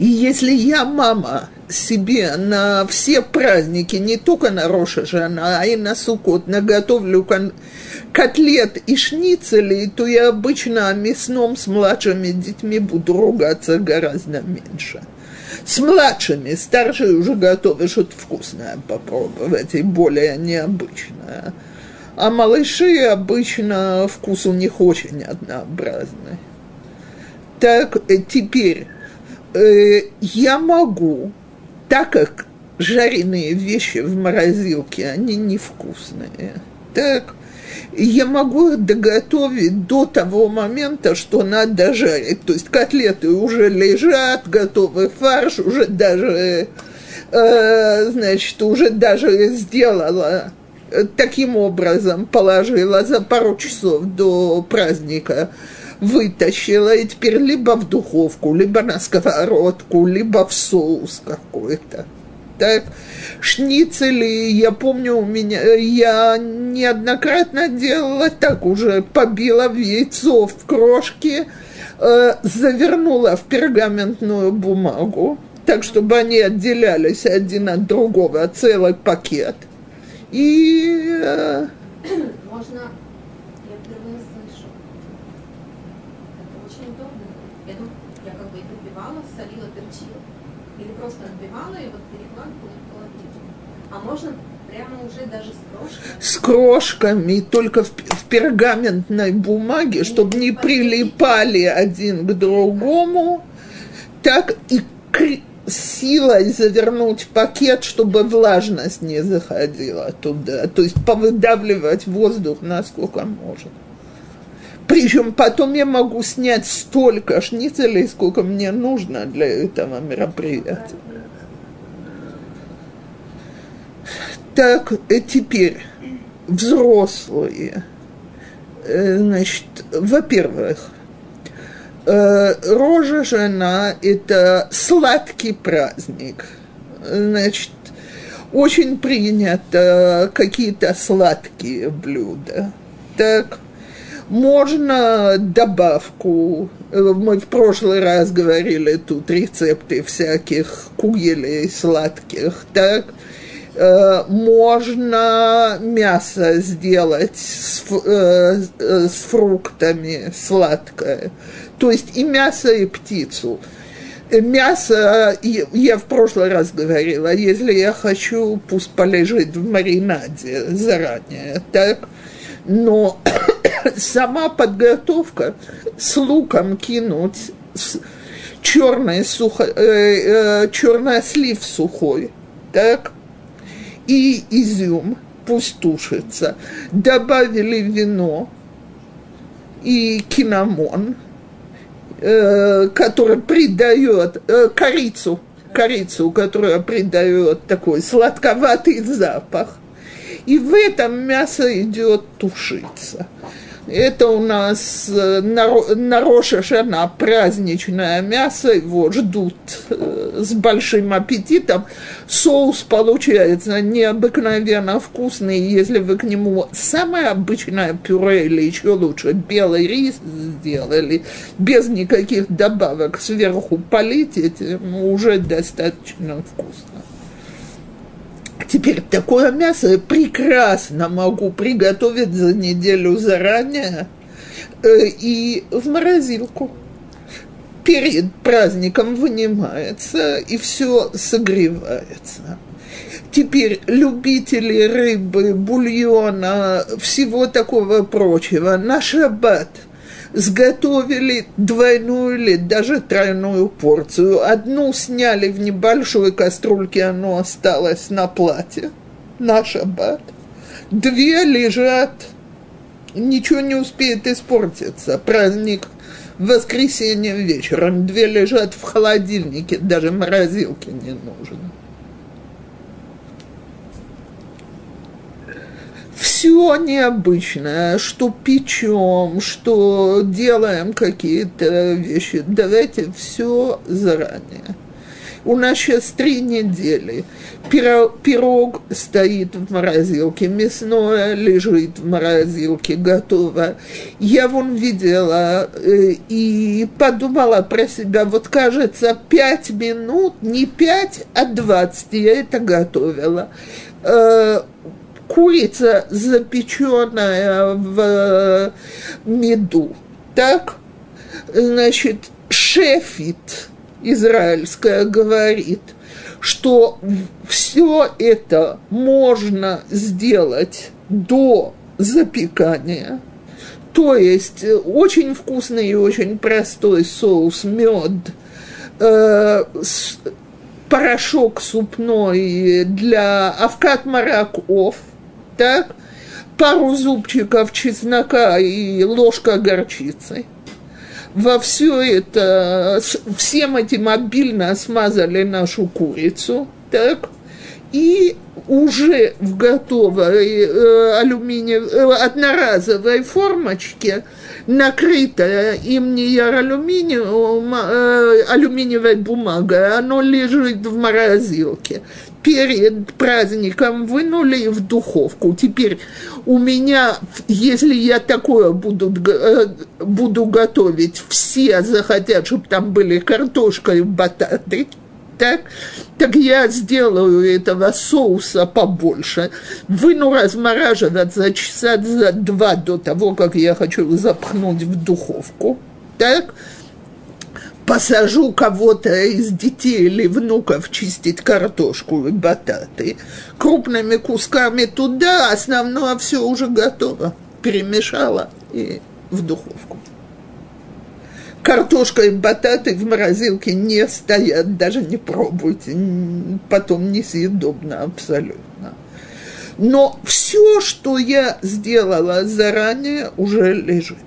И если я мама себе на все праздники, не только на Роша Жана, а и на Сукот, наготовлю котлет и шницели, то я обычно мясном с младшими детьми буду ругаться гораздо меньше. С младшими, старшие уже готовы что-то вкусное попробовать и более необычное. А малыши обычно вкус у них очень однообразный. Так, э, теперь э, я могу, так как жареные вещи в морозилке, они невкусные, так, я могу доготовить до того момента, что надо жарить. То есть котлеты уже лежат, готовый фарш, уже даже, э, значит, уже даже сделала э, таким образом, положила за пару часов до праздника, вытащила, и теперь либо в духовку, либо на сковородку, либо в соус какой-то. Так, шницели, я помню, у меня, я неоднократно делала так, уже побила в яйцо в крошки, э, завернула в пергаментную бумагу, так, чтобы они отделялись один от другого, целый пакет. И... Э, Можно, я впервые слышу, это очень удобно. Я, думаю, я как бы и набивала, солила, перчила. Или просто набивала и вот перекладывала в холодильник. А можно прямо уже даже с крошкой. с крошками, только в, в пергаментной бумаге, чтобы не прилипали один к другому, так и силой завернуть пакет, чтобы влажность не заходила туда, то есть повыдавливать воздух насколько можно. Причем потом я могу снять столько шницелей, сколько мне нужно для этого мероприятия. Так, э, теперь взрослые. Э, Значит, во-первых, э, рожа жена – это сладкий праздник. Значит, очень принято какие-то сладкие блюда. Так, можно добавку. Э, Мы в прошлый раз говорили тут рецепты всяких кугелей сладких. Так, Э, можно мясо сделать с, э, с фруктами сладкое. То есть и мясо, и птицу. Мясо, я в прошлый раз говорила, если я хочу, пусть полежит в маринаде заранее, так? Но сама подготовка с луком кинуть, черный, сухо, э, э, черный слив сухой, так? и изюм, пусть тушится. Добавили вино и кинамон, э, который придает э, корицу, корицу, которая придает такой сладковатый запах. И в этом мясо идет тушиться. Это у нас э, на, Ро- на Роша Шана праздничное мясо, его ждут э, с большим аппетитом. Соус получается необыкновенно вкусный, если вы к нему самое обычное пюре или еще лучше белый рис сделали, без никаких добавок сверху полетите, ну, уже достаточно вкусно. Теперь такое мясо я прекрасно могу приготовить за неделю заранее э, и в морозилку. Перед праздником вынимается и все согревается. Теперь любители рыбы, бульона, всего такого прочего на шаббат сготовили двойную или даже тройную порцию. Одну сняли в небольшой кастрюльке, оно осталось на плате на шаббат. Две лежат, ничего не успеет испортиться. Праздник воскресенье вечером. Две лежат в холодильнике, даже морозилки не нужно. Все необычное, что печем, что делаем какие-то вещи, давайте все заранее. У нас сейчас три недели. Пирог, стоит в морозилке, мясное лежит в морозилке, готово. Я вон видела э, и подумала про себя, вот кажется, пять минут, не пять, а двадцать я это готовила. Курица, запеченная в э, меду, так, значит, шефит израильская говорит, что все это можно сделать до запекания. То есть э, очень вкусный и очень простой соус, мед, э, порошок супной для авкат мараков, так, пару зубчиков чеснока и ложка горчицы. Во все это, всем этим обильно смазали нашу курицу, так, и уже в готовой э, алюминиевой, э, одноразовой формочке, накрытая им не алюминием, э, алюминиевой бумагой, оно лежит в морозилке. Перед праздником вынули в духовку. Теперь у меня, если я такое буду, э, буду готовить, все захотят, чтобы там были картошка и бататы – так, так я сделаю этого соуса побольше, выну размораживать за часа за два до того, как я хочу запхнуть в духовку, так, посажу кого-то из детей или внуков чистить картошку и бататы, крупными кусками туда, основное все уже готово, перемешала и в духовку картошка и бататы в морозилке не стоят, даже не пробуйте, потом несъедобно абсолютно. Но все, что я сделала заранее, уже лежит.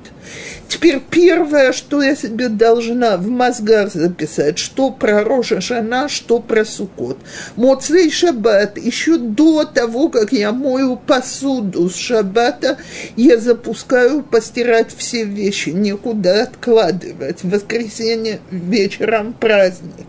Теперь первое, что я себе должна в мозгах записать, что про Роша Шана, что про Сукот. Моцей Шаббат, еще до того, как я мою посуду с Шаббата, я запускаю постирать все вещи, никуда откладывать. В воскресенье вечером праздник.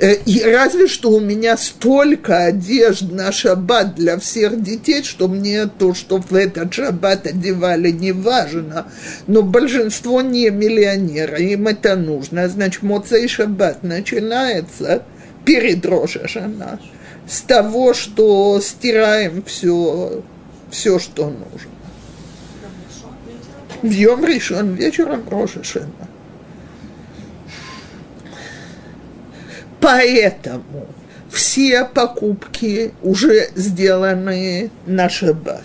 Э, и разве что у меня столько одежд на шаббат для всех детей, что мне то, что в этот шаббат одевали, не важно. Но большинство не миллионеры, им это нужно. Значит, Моцей шаббат начинается перед Рошашана с того, что стираем все, все что нужно. В Йом решен вечером Рошашана. Поэтому все покупки уже сделаны на шаббат.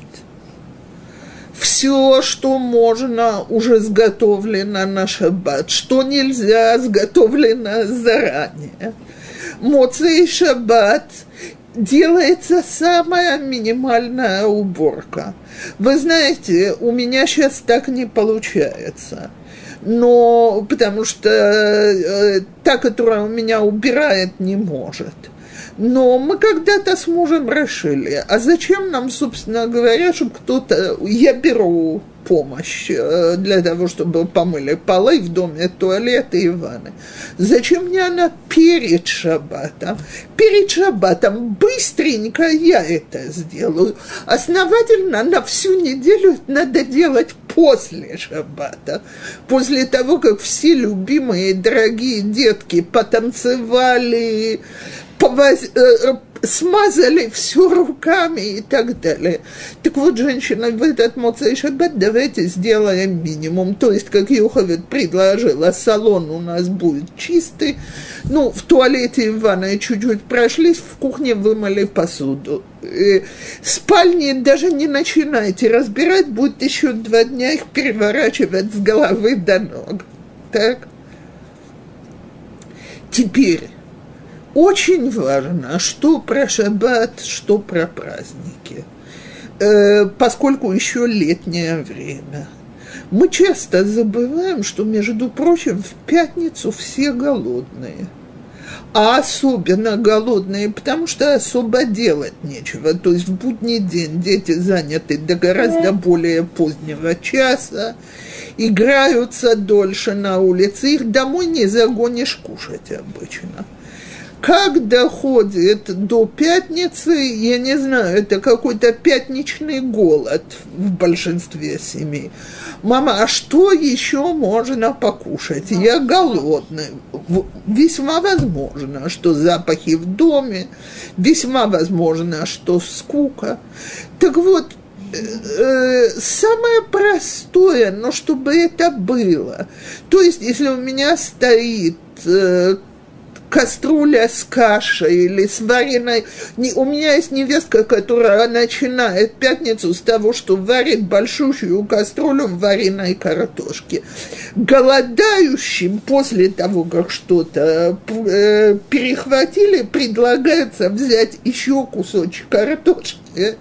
Все, что можно, уже сготовлено на шаббат. Что нельзя, сготовлено заранее. Моцей шаббат делается самая минимальная уборка. Вы знаете, у меня сейчас так не получается – но потому что э, та, которая у меня убирает, не может. Но мы когда-то с мужем решили, а зачем нам, собственно говоря, чтобы кто-то... Я беру помощь э, для того, чтобы помыли полы в доме, туалеты и ванны. Зачем мне она перед шаббатом? Перед шаббатом быстренько я это сделаю. Основательно на всю неделю надо делать после шаббата. После того, как все любимые дорогие детки потанцевали, повоз, э, смазали все руками и так далее. Так вот, женщина, в этот Моцей Шаббат давайте сделаем минимум. То есть, как Юховит предложила, салон у нас будет чистый. Ну, в туалете и в ванной чуть-чуть прошлись, в кухне вымыли посуду. И спальни даже не начинайте разбирать, будет еще два дня их переворачивать с головы до ног. Так? Теперь очень важно, что про шаббат, что про праздники, э, поскольку еще летнее время. Мы часто забываем, что, между прочим, в пятницу все голодные. А особенно голодные, потому что особо делать нечего. То есть в будний день дети заняты до гораздо более позднего часа, играются дольше на улице, их домой не загонишь кушать обычно как доходит до пятницы, я не знаю, это какой-то пятничный голод в большинстве семей. Мама, а что еще можно покушать? Я голодный. Весьма возможно, что запахи в доме, весьма возможно, что скука. Так вот, э, э, самое простое, но чтобы это было. То есть, если у меня стоит э, кастрюля с кашей или с вареной. Не, у меня есть невестка, которая начинает пятницу с того, что варит большущую кастрюлю вареной картошки. Голодающим после того, как что-то э, перехватили, предлагается взять еще кусочек картошки.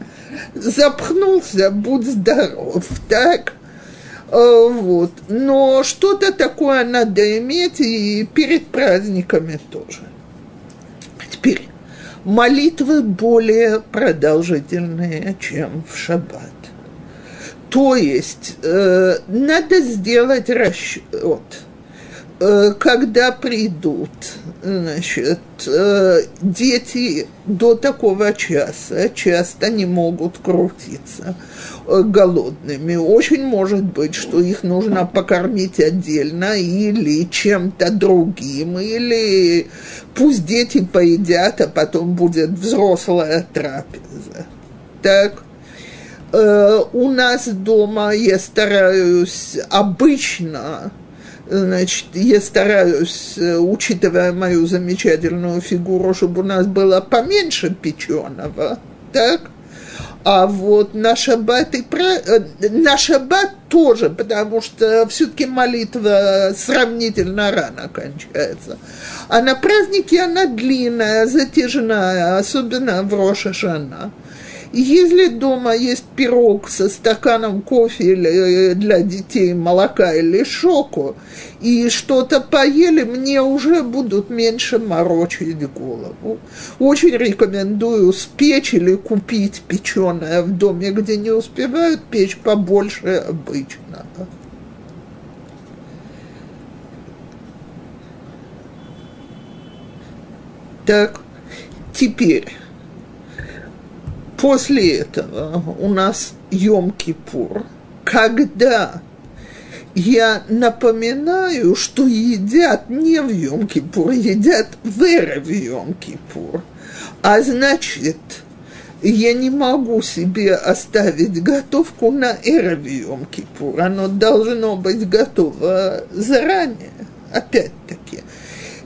Запхнулся, будь здоров, так? Э, вот. Но что-то такое надо иметь и перед праздниками тоже. Теперь, молитвы более продолжительные, чем в шаббат. То есть, э, надо сделать расчет – Э, когда придут, значит, э, дети до такого часа часто не могут крутиться э, голодными. Очень может быть, что их нужно покормить отдельно или чем-то другим, или пусть дети поедят, а потом будет взрослая трапеза. Так, у нас дома я стараюсь обычно Значит, я стараюсь, э, учитывая мою замечательную фигуру, чтобы у нас было поменьше печеного, так? А вот на шаббат, и про... Э, на шаббат тоже, потому что все-таки молитва сравнительно рано кончается. А на праздники она длинная, затяжная, особенно в Роша Шана. Если дома есть пирог со стаканом кофе или э, для детей молока или шоку, и что-то поели, мне уже будут меньше морочить голову. Очень рекомендую спечь или купить печеное в доме, где не успевают печь побольше обычного. Так, теперь После этого у нас Йом-Кипур, когда я напоминаю, что едят не в Йом-Кипур, едят в Эрев Йом-Кипур. А значит, я не могу себе оставить готовку на Эрев Йом-Кипур. Оно должно быть готово заранее, опять-таки.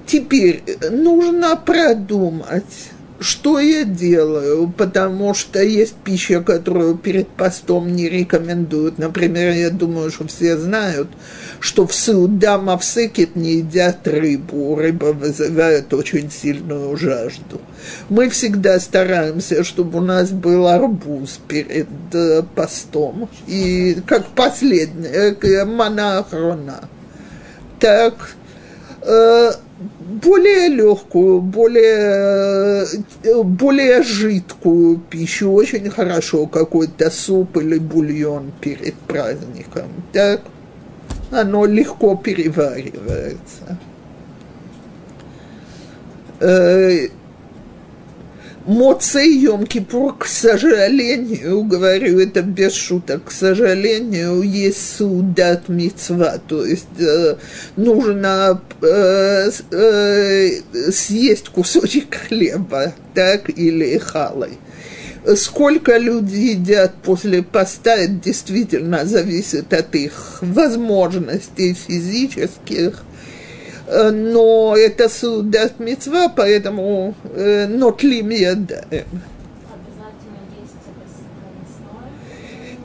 Теперь нужно продумать, что я делаю, потому что есть пища, которую перед постом не рекомендуют. Например, я думаю, что все знают, что в Сауда Мавсекет не едят рыбу. Рыба вызывает очень сильную жажду. Мы всегда стараемся, чтобы у нас был арбуз перед э, постом. И как последняя, монохрона. Так, э, более легкую, более, более жидкую пищу, очень хорошо какой-то суп или бульон перед праздником, так? Оно легко переваривается. Моцей Йом-Кипур, к сожалению, говорю это без шуток, к сожалению, есть судат мецва, то есть э, нужно э, э, съесть кусочек хлеба, так, или халой. Сколько люди едят после поста, это действительно зависит от их возможностей физических, но это судат мецва, поэтому э, нотлим ядаем.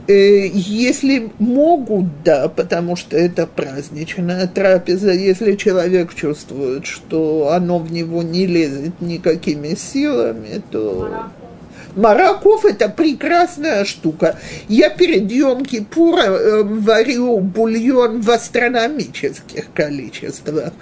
Э, если могут, да, потому что это праздничная трапеза. Если человек чувствует, что оно в него не лезет никакими силами, то... Мараков – это прекрасная штука. Я перед Йом Кипура э, варю бульон в астрономических количествах.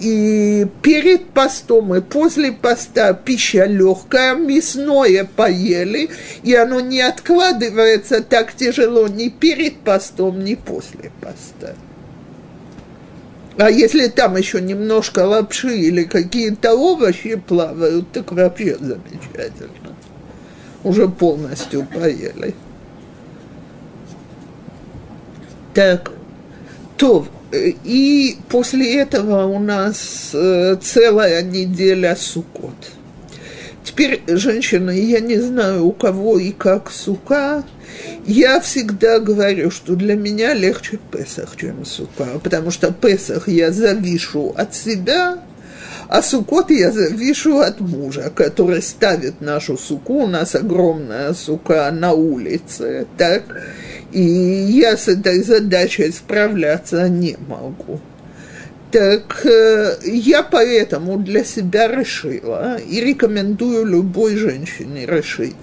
И перед постом и после поста пища легкая, мясное поели, и оно не откладывается так тяжело ни перед постом, ни после поста. А если там еще немножко лапши или какие-то овощи плавают, так вообще замечательно уже полностью поели. Так, то, и после этого у нас э, целая неделя сукот. Теперь, женщины, я не знаю, у кого и как сука, я всегда говорю, что для меня легче Песах, чем сука, потому что Песах я завишу от себя, А сукот я завишу от мужа, который ставит нашу суку, у нас огромная сука на улице, так? И я с этой задачей справляться не могу. Так э, я поэтому для себя решила и рекомендую любой женщине решить.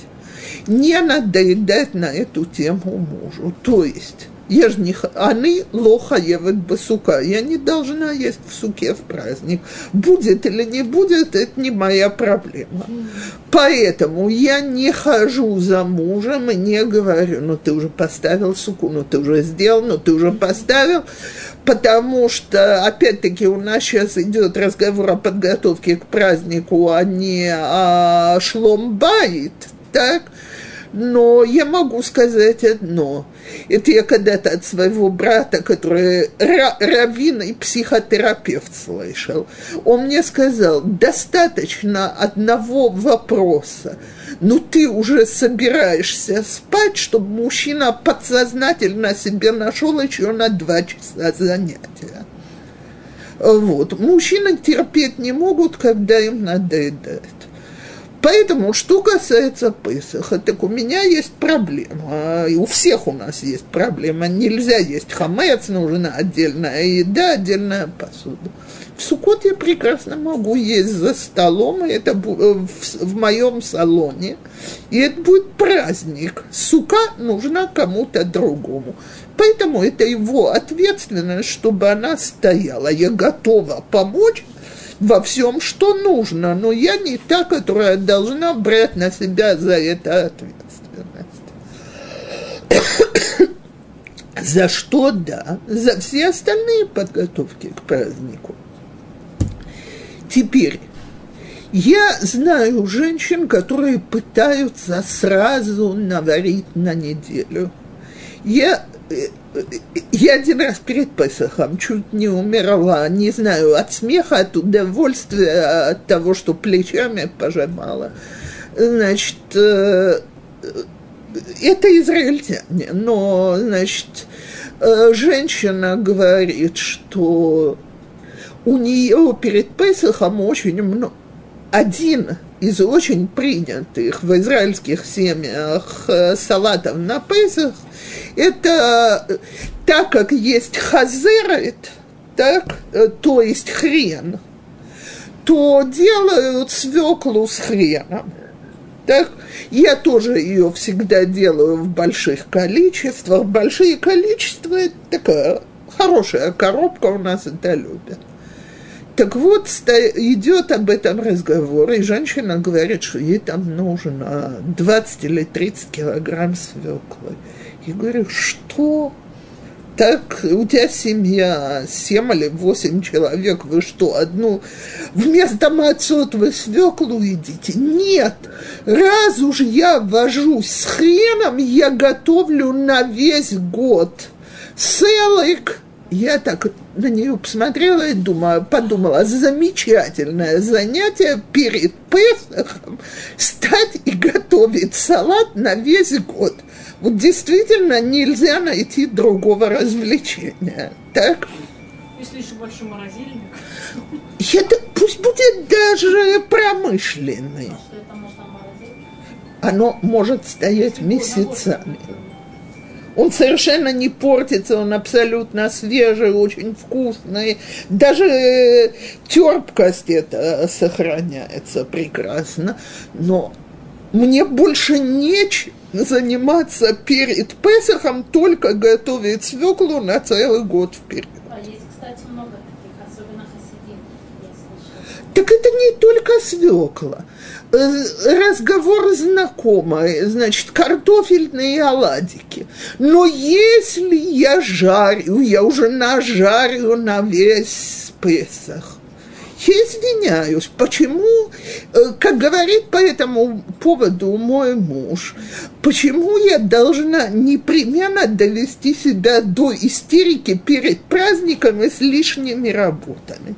Не надоедать на эту тему мужу. То есть я же не, х- они лоха евет басука. Я не должна есть в суке в праздник. Будет или не будет, это не моя проблема. Поэтому я не хожу за мужем и не говорю, ну ты уже поставил суку, ну ты уже сделал, ну ты уже поставил. Потому что, опять-таки, у нас сейчас идет разговор о подготовке к празднику, а не о шломбайт, так? Но я могу сказать одно. Это я когда-то от своего брата, который ра- раввин и психотерапевт слышал. Он мне сказал, достаточно одного вопроса. Ну, ты уже собираешься спать, чтобы мужчина подсознательно себе нашел еще на два часа занятия. Вот. Мужчины терпеть не могут, когда им надоедает. Поэтому, что касается Песаха, так у меня есть проблема, и у всех у нас есть проблема. Нельзя есть хамец, нужна отдельная еда, отдельная посуда. В Суккот я прекрасно могу есть за столом, и это э, в моем салоне, и это будет праздник. Сука нужна кому-то другому. Поэтому это его ответственность, чтобы она стояла. Я готова помочь, во всем, что нужно, но я не та, которая должна брать на себя за это ответственность. За что да, за все остальные подготовки к празднику. Теперь, я знаю женщин, которые пытаются сразу наварить на неделю. Я я один раз перед Песохом чуть не умерла, не знаю, от смеха, от удовольствия, от того, что плечами пожимала. Значит, э, это израильтяне, но, значит, э, женщина говорит, что у нее перед Песохом очень много, один из очень принятых в израильских семьях э, салатов на Песах, это э, так как есть хазерет, так, э, то есть хрен, то делают свеклу с хреном. Так, я тоже ее всегда делаю в больших количествах. Большие количества – это такая хорошая коробка, у нас это любят. Так вот, идет об этом разговор, и женщина говорит, что ей там нужно 20 или 30 килограмм свеклы. Я говорю, что? Так, у тебя семья, 7 или 8 человек, вы что, одну, вместо мацот вы свеклу едите? Нет, раз уж я вожусь с хреном, я готовлю на весь год. Селик, я так на нее посмотрела и думаю, подумала, замечательное занятие перед Песохом стать и готовить салат на весь год. Вот действительно нельзя найти другого развлечения. Так? Если еще большой морозильник. Это пусть будет даже промышленный. А? Оно может стоять месяцами. Он совершенно не портится, он абсолютно свежий, очень вкусный. Даже э, терпкость это сохраняется прекрасно. Но мне больше нечем заниматься перед Песохом, только готовить свеклу на целый год вперед. А есть, кстати, много таких, особенно хасидим, я слышала. Так это не только свекла. Э, Разговор знакомый, значит, картофельные оладики. Но если я жарю, я уже нажарю на весь Песах, я извиняюсь, почему, э, как говорит по этому поводу мой муж, почему я должна непременно довести себя до истерики перед праздниками с лишними работами.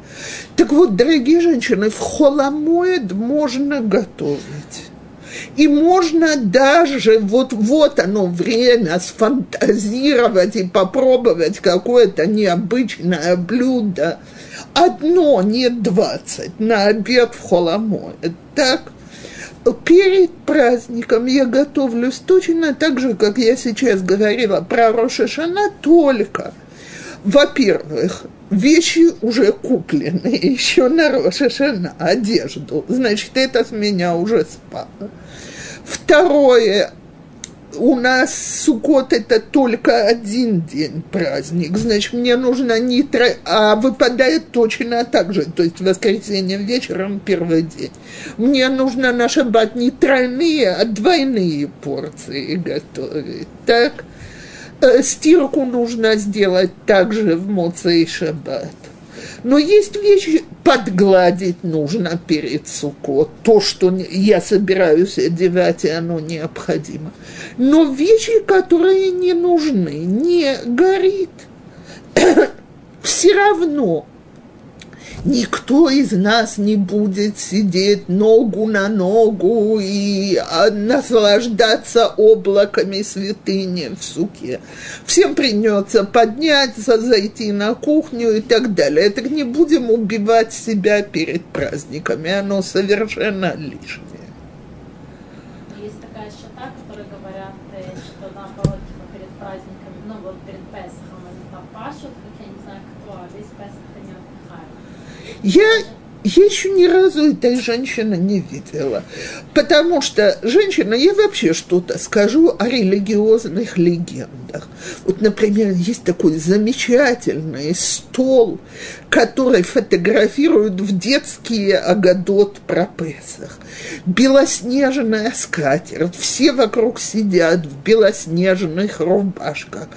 Так вот, дорогие женщины, в холомоед можно готовить. И можно даже, вот, вот оно время, сфантазировать и попробовать какое-то необычное блюдо. Одно, не двадцать, на обед в холомой. Так, перед праздником я готовлюсь точно так же, как я сейчас говорила про Рошашана, только, во-первых, вещи уже куплены, еще на Рошашана, одежду, значит, это с меня уже спало. Второе, у нас Сукот это только один день праздник, значит, мне нужно не тро... а выпадает точно так же, то есть воскресенье вечером первый день. Мне нужно на шаббат не тройные, а двойные порции готовить, так? Э, Стирку нужно сделать также в Моце и Шаббат. Но есть вещи, подгладить нужно перед сукот. То, что я собираюсь одевать, и оно необходимо. Но вещи, которые не нужны, не горит. Все равно никто из нас не будет сидеть ногу на ногу и а, наслаждаться облаками святыни в суке. Всем придется подняться, зайти на кухню и так далее. Так не будем убивать себя перед праздниками, оно совершенно лишнее. Есть такая счета, которые говорят, э, что наоборот, типа перед праздниками, ну вот перед Песохом они там пашут, как я не знаю кто, а весь Песох они отдыхают. Я, еще ни разу этой женщины не видела. Потому что женщина, я вообще что-то скажу о религиозных легендах. Вот, например, есть такой замечательный стол, который фотографируют в детские Агадот про Песах. Белоснежная скатерть, все вокруг сидят в белоснежных рубашках.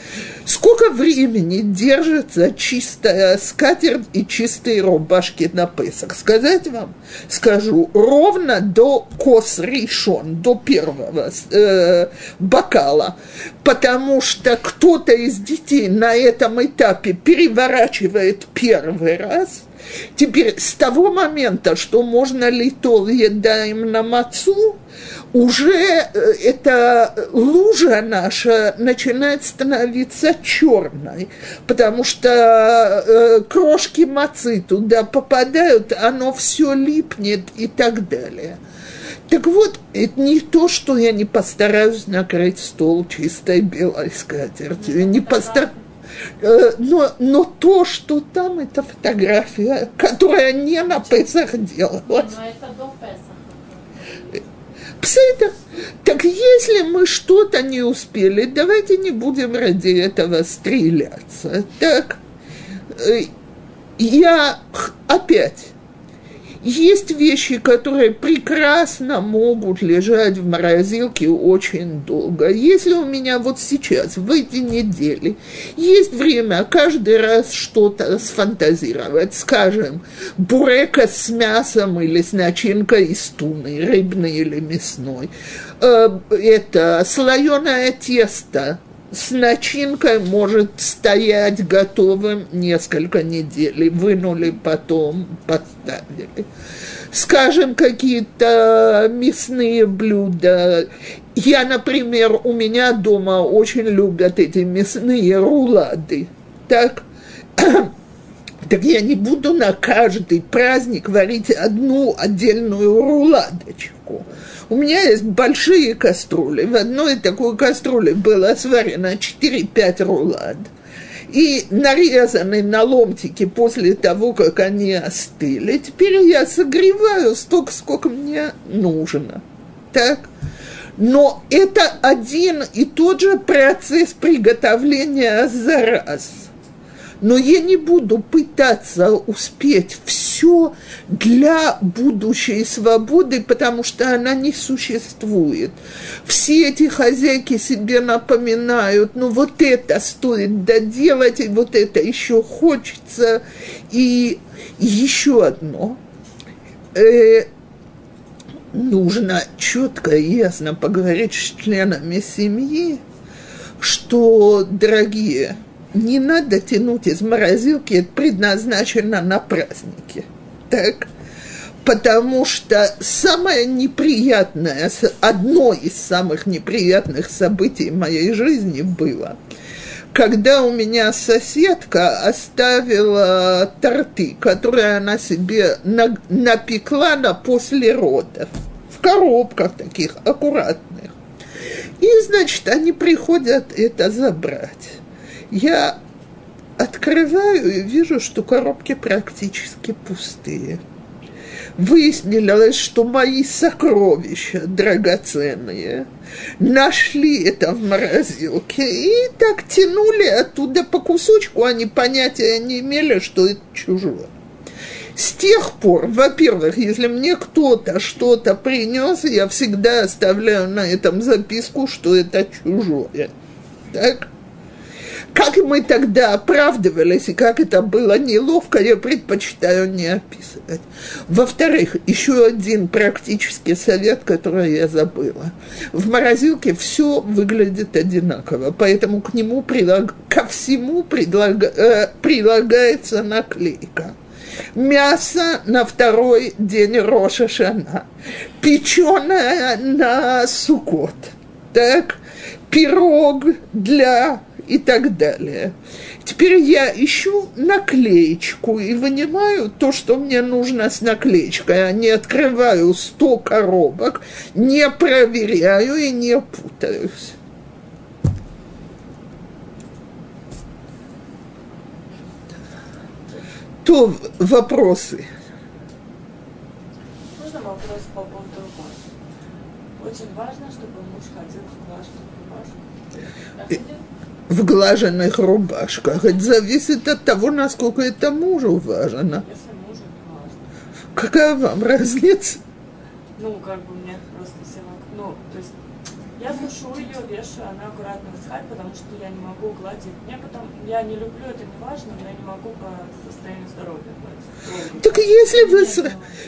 Сколько времени держится чистая скатерть и чистые рубашки на Песах? Сказать вам? Скажу, ровно до кос решен, до первого э, бокала, потому что кто-то из детей на этом этапе переворачивает первый раз – Теперь с того момента, что можно литол едаем на мацу, уже э, эта лужа наша начинает становиться черной, потому что э, крошки мацы туда попадают, оно все липнет и так далее. Так вот, это не то, что я не постараюсь накрыть стол чистой белой скатертью, не постараюсь но, но то, что там, это фотография, которая не на Песах делалась. Но это до Песаха. Так если мы что-то не успели, давайте не будем ради этого стреляться. Так, э, я опять есть вещи, которые прекрасно могут лежать в морозилке очень долго. Если у меня вот сейчас, в эти недели, есть время каждый раз что-то сфантазировать, скажем, бурека с мясом или с начинкой из туны, рыбной или мясной, э, это слоеное тесто – с начинкой может стоять готовым несколько недель. Вынули потом, поставили. Скажем, какие-то мясные блюда. Я, например, у меня дома очень любят эти мясные рулады. Так, так я не буду на каждый праздник варить одну отдельную руладочку. У меня есть большие кастрюли. В одной такой кастрюле было сварено 4-5 рулад. И нарезаны на ломтики после того, как они остыли. Теперь я согреваю столько, сколько мне нужно. Так? Но это один и тот же процесс приготовления за раз – но я не буду пытаться успеть все для будущей свободы, потому что она не существует. Все эти хозяйки себе напоминают, ну вот это стоит доделать, и вот это еще хочется. И еще одно. Э, нужно четко и ясно поговорить с членами семьи, что, дорогие, не надо тянуть из морозилки, это предназначено на праздники. Так? Потому что самое неприятное, одно из самых неприятных событий моей жизни было, когда у меня соседка оставила торты, которые она себе на- напекла на после родов, в коробках таких аккуратных. И, значит, они приходят это забрать. Я открываю и вижу, что коробки практически пустые. Выяснилось, что мои сокровища драгоценные нашли это в морозилке и так тянули оттуда по кусочку, они понятия не имели, что это чужое. С тех пор, во-первых, если мне кто-то что-то принес, я всегда оставляю на этом записку, что это чужое. Так? Как мы тогда оправдывались и как это было неловко, я предпочитаю не описывать. Во-вторых, еще один практический совет, который я забыла. В морозилке все выглядит одинаково, поэтому к нему прилаг... ко всему предлаг... э, прилагается наклейка. Мясо на второй день Роша Шана, печеное на сукот, так, пирог для и так далее. Теперь я ищу наклеечку и вынимаю то, что мне нужно с наклеечкой, а не открываю 100 коробок, не проверяю и не путаюсь. То вопросы. Можно вопрос по поводу? Очень важно, чтобы муж ходил в глаженных рубашках. в глаженных рубашках. Это зависит от того, насколько это мужу важно. Если мужу важно. Какая вам разница? Ну, как бы мне просто все. Ну, то есть я сушу ее, вешаю, она аккуратно высыхает, потому что я не могу гладить. Мне потом, я не люблю, это не важно, но я не могу по состоянию здоровья гладить. Так если вы,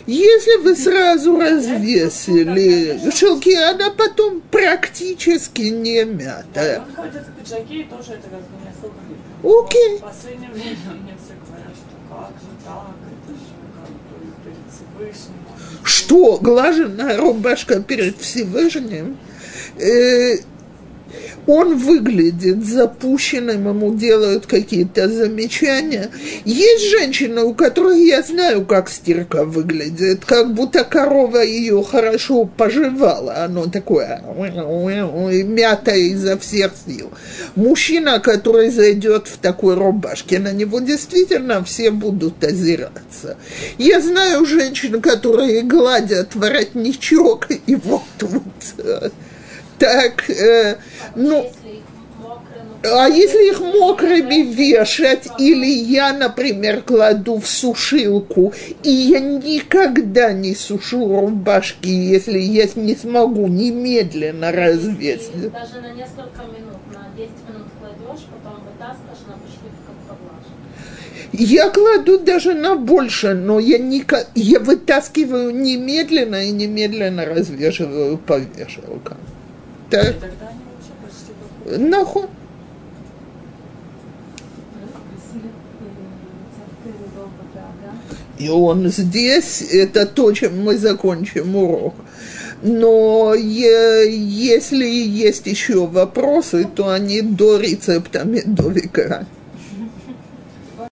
если вы сразу развесили шелки, она потом практически не мятая. Он ходит в пиджаке и тоже это как бы не особо видно. Окей. В последнее время мне все говорят, что как же так, это же как бы перед Всевышним. Что, глаженная рубашка перед Всевышним? Э, он выглядит запущенным, ему делают какие-то замечания. Есть женщины, у которых я знаю, как стирка выглядит, как будто корова ее хорошо пожевала. Оно такое мятое изо всех сил. Мужчина, который зайдет в такой рубашке, на него действительно все будут озираться. Я знаю женщин, которые гладят воротничок и вот э, так, э, ну, а если их мокрыми вешать, или я, например, кладу в сушилку, и я никогда не сушу рубашки, если я не смогу немедленно и развесить. даже на несколько минут, на 10 минут кладешь, потом вытаскиваешь, она почти как поглажена. Я кладу даже на больше, но я, ника- я вытаскиваю немедленно и немедленно развешиваю по вешалкам. Так, нахуй. И он здесь, это то, чем мы закончим урок. Но если есть еще вопросы, то они до рецепта медовика.